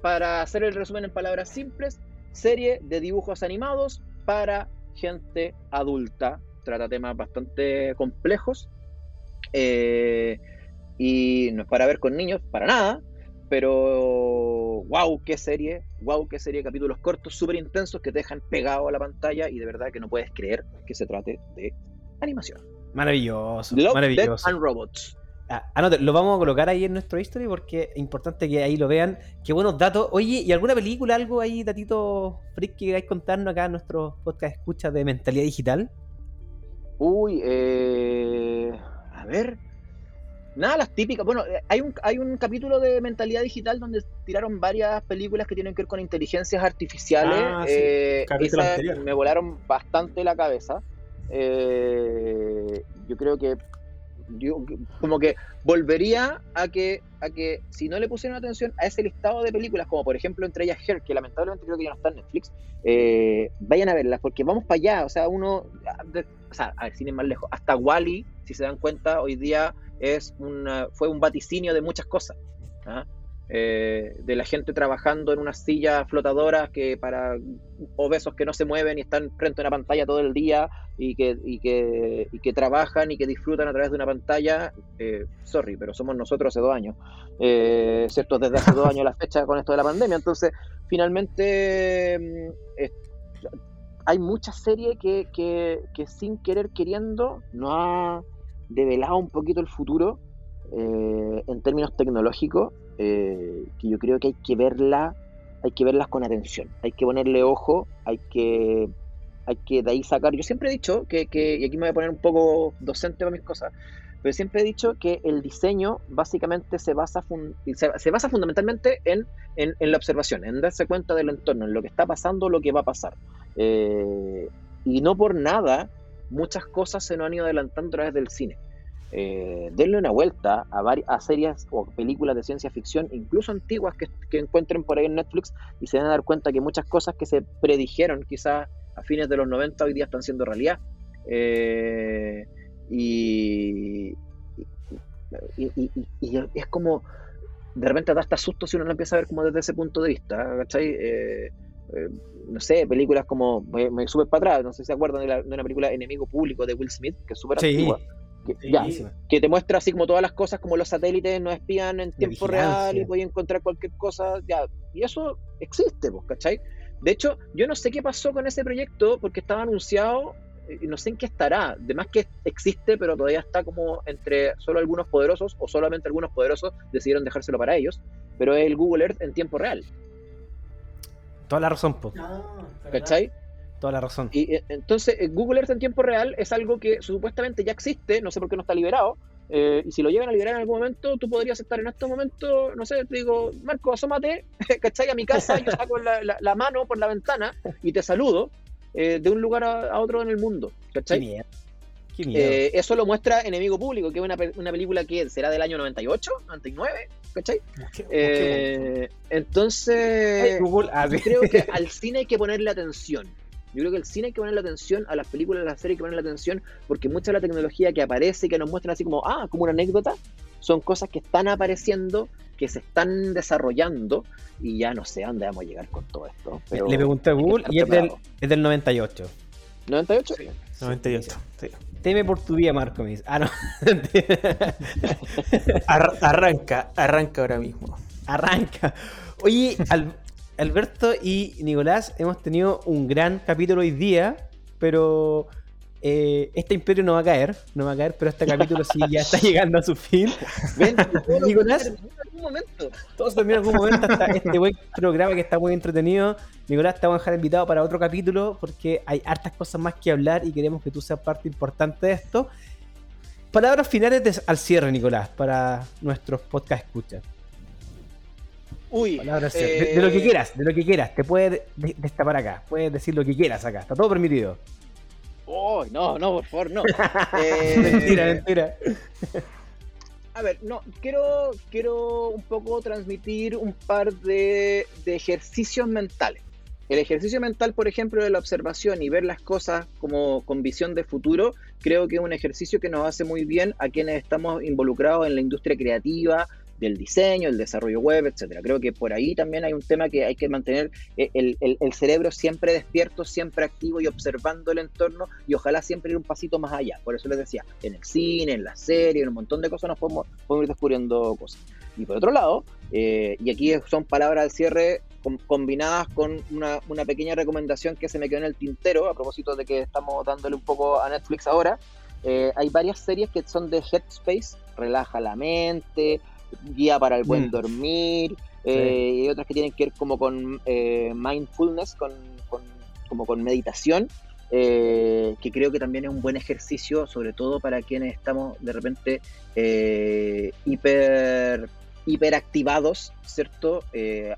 [SPEAKER 4] para hacer el resumen en palabras simples, serie de dibujos animados para gente adulta, trata temas bastante complejos eh, y no es para ver con niños, para nada, pero wow, qué serie, wow, qué serie, capítulos cortos, súper intensos que te dejan pegado a la pantalla y de verdad que no puedes creer que se trate de animación.
[SPEAKER 3] Maravilloso, maravilloso.
[SPEAKER 4] and Robots.
[SPEAKER 3] Ah, lo vamos a colocar ahí en nuestro history porque es importante que ahí lo vean. Qué buenos datos. Oye, ¿y alguna película, algo ahí, datito freak que queráis contarnos acá en nuestro podcast escucha de mentalidad digital?
[SPEAKER 4] Uy, eh, ver. Nada, las típicas. Bueno, eh, hay un, hay un capítulo de mentalidad digital donde tiraron varias películas que tienen que ver con inteligencias artificiales. Ah, eh, me volaron bastante la cabeza. Eh, yo creo que yo como que volvería a que, a que si no le pusieron atención a ese listado de películas, como por ejemplo entre ellas Her, que lamentablemente creo que ya no está en Netflix, eh, vayan a verlas, porque vamos para allá, o sea, uno, o sea, a ver, más lejos, hasta Wally, si se dan cuenta, hoy día es una, fue un vaticinio de muchas cosas. ¿ah? Eh, de la gente trabajando en unas sillas flotadoras que para obesos que no se mueven y están frente a una pantalla todo el día y que, y que, y que trabajan y que disfrutan a través de una pantalla, eh, sorry, pero somos nosotros hace dos años, eh, ¿cierto? Desde hace dos años la fecha con esto de la pandemia. Entonces, finalmente, mm, hay muchas series que, que, que sin querer queriendo no ha develado un poquito el futuro en términos tecnológicos eh, que yo creo que hay que verla, hay que verlas con atención, hay que ponerle ojo, hay que, hay que de ahí sacar. Yo siempre he dicho que, que y aquí me voy a poner un poco docente para mis cosas, pero siempre he dicho que el diseño básicamente se basa, se, basa fundamentalmente en, en, la observación, en darse cuenta del entorno, en lo que está pasando, lo que va a pasar. Eh, y no por nada muchas cosas se nos han ido adelantando a través del cine eh, denle una vuelta a, a series o películas de ciencia ficción, incluso antiguas que, encuentren por ahí en Netflix y se van a dar cuenta que muchas cosas que se predijeron quizás a fines de los 90 hoy día están siendo realidad. Eh, y, es como, de repente da hasta susto si uno lo empieza a ver como desde ese punto de vista, eh, eh, no sé, películas como, me, me sube para atrás, no sé si se acuerdan de, una película Enemigo Público de Will Smith, que es súper antigua que, te muestra así como todas las cosas, como los satélites nos espían en tiempo real y voy a encontrar cualquier cosa, ya, y eso existe, pues, ¿cachai? De hecho, yo no sé qué pasó con ese proyecto porque estaba anunciado eh, y no sé en qué estará. Además que existe, pero todavía está como entre solo algunos poderosos o solamente algunos poderosos decidieron dejárselo para ellos. Pero es el Google Earth en tiempo real.
[SPEAKER 3] Toda la razón, po.
[SPEAKER 4] ¿Cachai?
[SPEAKER 3] Toda la razón.
[SPEAKER 4] Y eh, entonces, eh, Google Earth en tiempo real es algo que supuestamente ya existe, no sé por qué no está liberado. Eh, y si lo llegan a liberar en algún momento, tú podrías estar en este momento, no sé, te digo, Marco, asómate, [LAUGHS] ¿cachai? A mi casa, yo saco la, mano por la ventana y te saludo de un lugar a, otro en el mundo, ¿cachai? Qué eso lo muestra Enemigo Público, que es una, una, película que será del año 98, 99, ¿cachai? entonces, Google, ah, creo que [LAUGHS] al cine hay que ponerle atención. Yo creo que el cine hay que ponerle atención, a las películas, a las series hay que ponerle atención, porque mucha de la tecnología que aparece, que nos muestran así como, ah, como una anécdota, son cosas que están apareciendo, que se están desarrollando, y ya no sé a dónde vamos a llegar con todo esto.
[SPEAKER 3] Le pregunté a Google y es del, es del 98.
[SPEAKER 4] ¿98?
[SPEAKER 3] Sí. 98. Sí. Teme por tu vida, Marco. Ah, no. [LAUGHS]
[SPEAKER 2] arranca, arranca ahora mismo.
[SPEAKER 3] Arranca. Oye, al, Alberto y Nicolás hemos tenido un gran capítulo hoy día, pero eh, este imperio no va a caer, no va a caer, pero este [LAUGHS] capítulo sí ya está llegando a su fin.
[SPEAKER 4] Ven, [LAUGHS] Nicolás, algún momento.
[SPEAKER 3] Todos terminan en algún momento hasta [LAUGHS] este buen programa que está muy entretenido. Nicolás, te vamos a dejar invitado para otro capítulo porque hay hartas cosas más que hablar y queremos que tú seas parte importante de esto. Palabras finales al cierre, Nicolás, para nuestros podcast escuchas. Uy. de, lo que eh, quieras, de lo que quieras. Te puedes destapar acá. Puedes decir lo que quieras acá. Está todo permitido.
[SPEAKER 4] Oh, no, no, por favor, no. [LAUGHS]
[SPEAKER 3] Eh, mentira, mentira.
[SPEAKER 4] A ver, no, quiero, quiero un poco transmitir un par de, de ejercicios mentales. El ejercicio mental, por ejemplo, de la observación y ver las cosas como con visión de futuro, creo que es un ejercicio que nos hace muy bien a quienes estamos involucrados en la industria creativa, del diseño, el desarrollo web, etcétera. Creo que por ahí también hay un tema que hay que mantener eh, el, cerebro siempre despierto, siempre activo y observando el entorno y ojalá siempre ir un pasito más allá. Por eso les decía, en el cine, en la serie, en un montón de cosas nos podemos, podemos ir descubriendo cosas. Y por otro lado, eh, y aquí son palabras al cierre combinadas con una, una, pequeña recomendación que se me quedó en el tintero a propósito de que estamos dándole un poco a Netflix ahora. Eh, hay varias series que son de Headspace, relaja la mente, guía para el buen mm. dormir, eh, y otras que tienen que ver como con eh, mindfulness, con, como con meditación, eh, que creo que también es un buen ejercicio, sobre todo para quienes estamos de repente hiper hiperactivados, ¿cierto?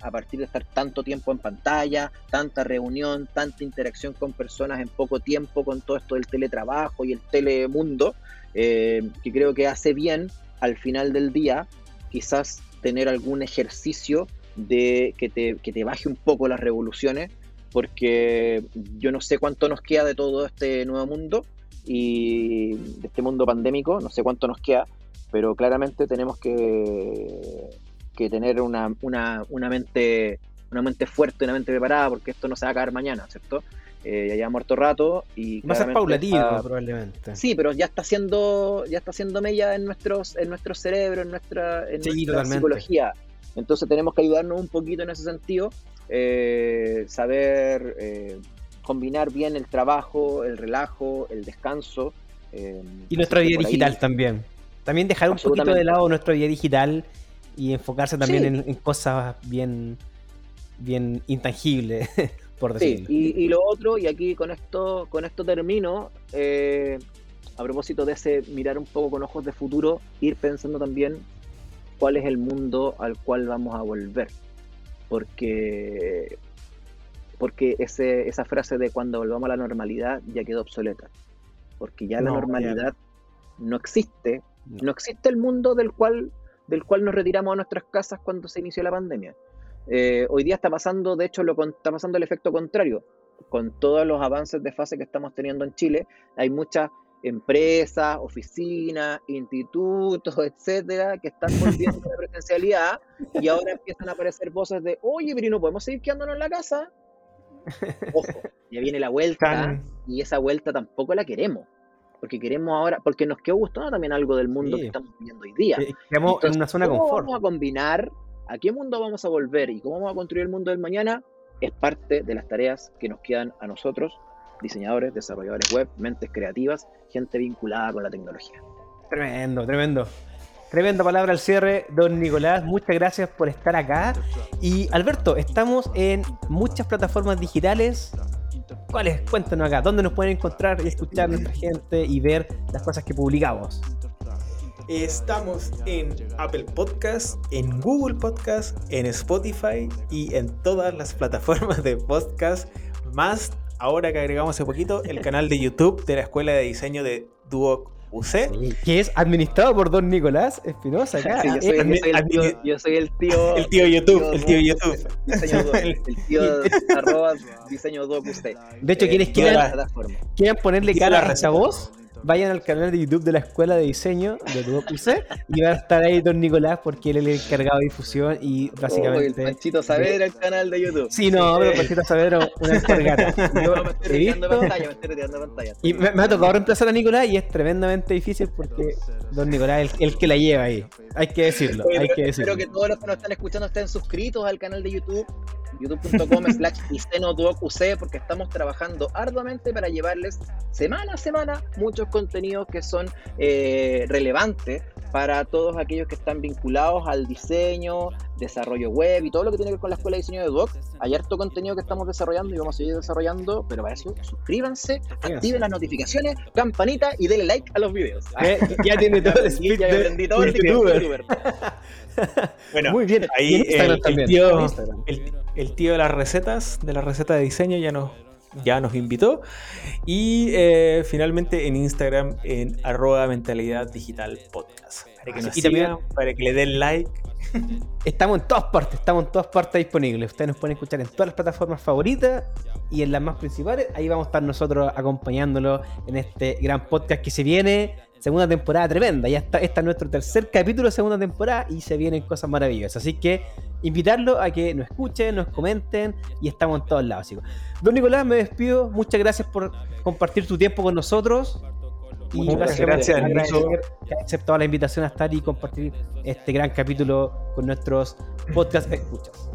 [SPEAKER 4] a partir de estar tanto tiempo en pantalla, tanta reunión, tanta interacción con personas en poco tiempo, con todo esto del teletrabajo y el telemundo, que creo que hace bien al final del día quizás tener algún ejercicio de que te, que te baje un poco las revoluciones, porque yo no sé cuánto nos queda de todo este nuevo mundo y de este mundo pandémico, no sé cuánto nos queda, pero claramente tenemos que, que tener una, una, una, mente, una mente fuerte, una mente preparada, porque esto no se va a caer mañana, ¿cierto? Eh, ya lleva muerto rato y
[SPEAKER 3] va a ser paulatino probablemente.
[SPEAKER 4] Sí pero ya está haciendo ya está haciendo mella en nuestros en nuestro cerebro en nuestra, en nuestra psicología. Entonces tenemos que ayudarnos un poquito en ese sentido eh, saber eh, combinar bien el trabajo el relajo el descanso
[SPEAKER 3] eh, y nuestra vida digital también. También dejar un poquito de lado nuestra vida digital y enfocarse también en, en cosas bien bien intangibles [LAUGHS] Sí,
[SPEAKER 4] y, lo otro, y aquí con esto, con esto termino, eh, a propósito de ese mirar un poco con ojos de futuro, ir pensando también cuál es el mundo al cual vamos a volver. Porque, porque ese, esa frase de cuando volvamos a la normalidad ya quedó obsoleta. Porque ya la normalidad no existe. No existe el mundo del cual, del cual nos retiramos a nuestras casas cuando se inició la pandemia. Eh, hoy día está pasando, de hecho, lo, está pasando el efecto contrario. Con todos los avances de fase que estamos teniendo en Chile, hay muchas empresas, oficinas, institutos, [LAUGHS] etcétera, que están volviendo a la presencialidad y ahora empiezan a aparecer voces de, oye, pero ¿no podemos seguir quedándonos en la casa? Ojo, ya viene la vuelta y esa vuelta tampoco la queremos. Porque queremos ahora, porque nos quedó gustando también algo del mundo que estamos viviendo hoy día.
[SPEAKER 3] Estamos en una zona de confort.
[SPEAKER 4] Vamos a combinar a qué mundo vamos a volver y cómo vamos a construir el mundo del mañana es parte de las tareas que nos quedan a nosotros, diseñadores, desarrolladores web, mentes creativas, gente vinculada con la tecnología.
[SPEAKER 3] Tremendo, tremendo. Tremenda palabra al cierre, don Nicolás. Muchas gracias por estar acá. Y Alberto, estamos en muchas plataformas digitales. ¿Cuáles? Cuéntanos acá. ¿Dónde nos pueden encontrar y escuchar nuestra gente y ver las cosas que publicamos?
[SPEAKER 2] Estamos en Apple Podcast, en Google Podcast, en Spotify y en todas las plataformas de podcast, más ahora que agregamos hace poquito el canal de YouTube de la Escuela de Diseño de Duoc UC.
[SPEAKER 3] que es administrado por don Nicolás Espinosa acá.
[SPEAKER 4] yo, soy, el tío, [LAUGHS]
[SPEAKER 2] el tío. YouTube, el tío YouTube.
[SPEAKER 4] el [LAUGHS] tío arroba diseño Duoc UC.
[SPEAKER 3] De hecho, ¿quieres que quieran ponerle cara a esa voz? Vayan al canal de YouTube de la Escuela de Diseño de UC y va a estar ahí Don Nicolás porque él es el encargado de difusión y básicamente.
[SPEAKER 4] el Panchito Saavedra el canal de YouTube.
[SPEAKER 3] Sí, no, pero Panchito Saavedra una encargada. [LAUGHS]
[SPEAKER 4] Yo me estoy retirando pantalla, me estoy retirando pantalla.
[SPEAKER 3] Y me, ha tocado reemplazar a Nicolás y es tremendamente difícil porque Don Nicolás es el, que la lleva ahí. Hay que decirlo, hay que decirlo.
[SPEAKER 4] Espero que todos los que nos están escuchando estén suscritos al canal de YouTube youtube.com slash UC porque estamos trabajando arduamente para llevarles semana a semana muchos contenidos que son eh, relevantes para todos aquellos que están vinculados al diseño, desarrollo web y todo lo que tiene que ver con la escuela de diseño de Duoc. Hay harto contenido que estamos desarrollando y vamos a seguir desarrollando, pero para eso suscríbanse, activen las notificaciones, campanita y denle like a los videos.
[SPEAKER 3] ya [LAUGHS] tiene todo el
[SPEAKER 4] speech ya aprendí todo el youtuber. [LAUGHS]
[SPEAKER 2] bueno, muy bien. Ahí el, tío, el, tío, de las recetas, de la receta de diseño, ya nos, ya nos invitó. Y eh, finalmente en Instagram, en arroba mentalidad digital podcast. Para que nos sigan, para que le den like [LAUGHS]
[SPEAKER 3] Estamos en todas partes, estamos en todas partes disponibles. Ustedes nos pueden escuchar en todas las plataformas favoritas y en las más principales. Ahí vamos a estar nosotros acompañándolo en este gran podcast que se viene. Segunda temporada tremenda. Ya está, este es nuestro tercer capítulo de segunda temporada y se vienen cosas maravillosas. Así que invitarlo a que nos escuchen, nos comenten y estamos en todos lados. Don Nicolás, me despido. Muchas gracias por compartir tu tiempo con nosotros. Y Muchas gracias, por aceptado la invitación a estar y compartir este gran capítulo con nuestros podcast escuchas.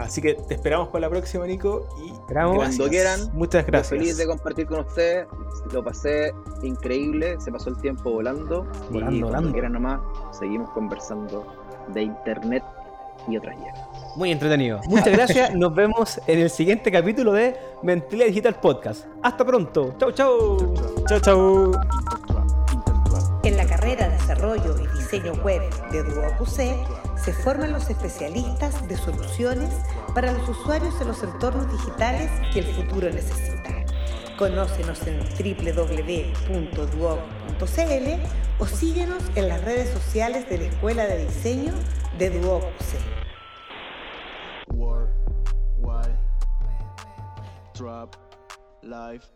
[SPEAKER 2] Así que te esperamos para la próxima, Nico. Y
[SPEAKER 4] cuando quieran.
[SPEAKER 2] Muchas gracias.
[SPEAKER 4] Feliz de compartir con ustedes. Lo pasé increíble. Se pasó el tiempo volando. Volando, y volando. quieran nomás, seguimos conversando de internet y otras hierbas.
[SPEAKER 3] Muy entretenido. Muchas gracias. [LAUGHS] Nos vemos en el siguiente capítulo de Mentalidad Digital Podcast. Hasta pronto. Chau, chau. Chau, chau.
[SPEAKER 5] En la carrera de Desarrollo Diseño Web de DuoQC se forman los especialistas de soluciones para los usuarios en los entornos digitales que el futuro necesita. Conócenos en www.duoc.cl o síguenos en las redes sociales de la Escuela de Diseño de DuoQC. Drop, life.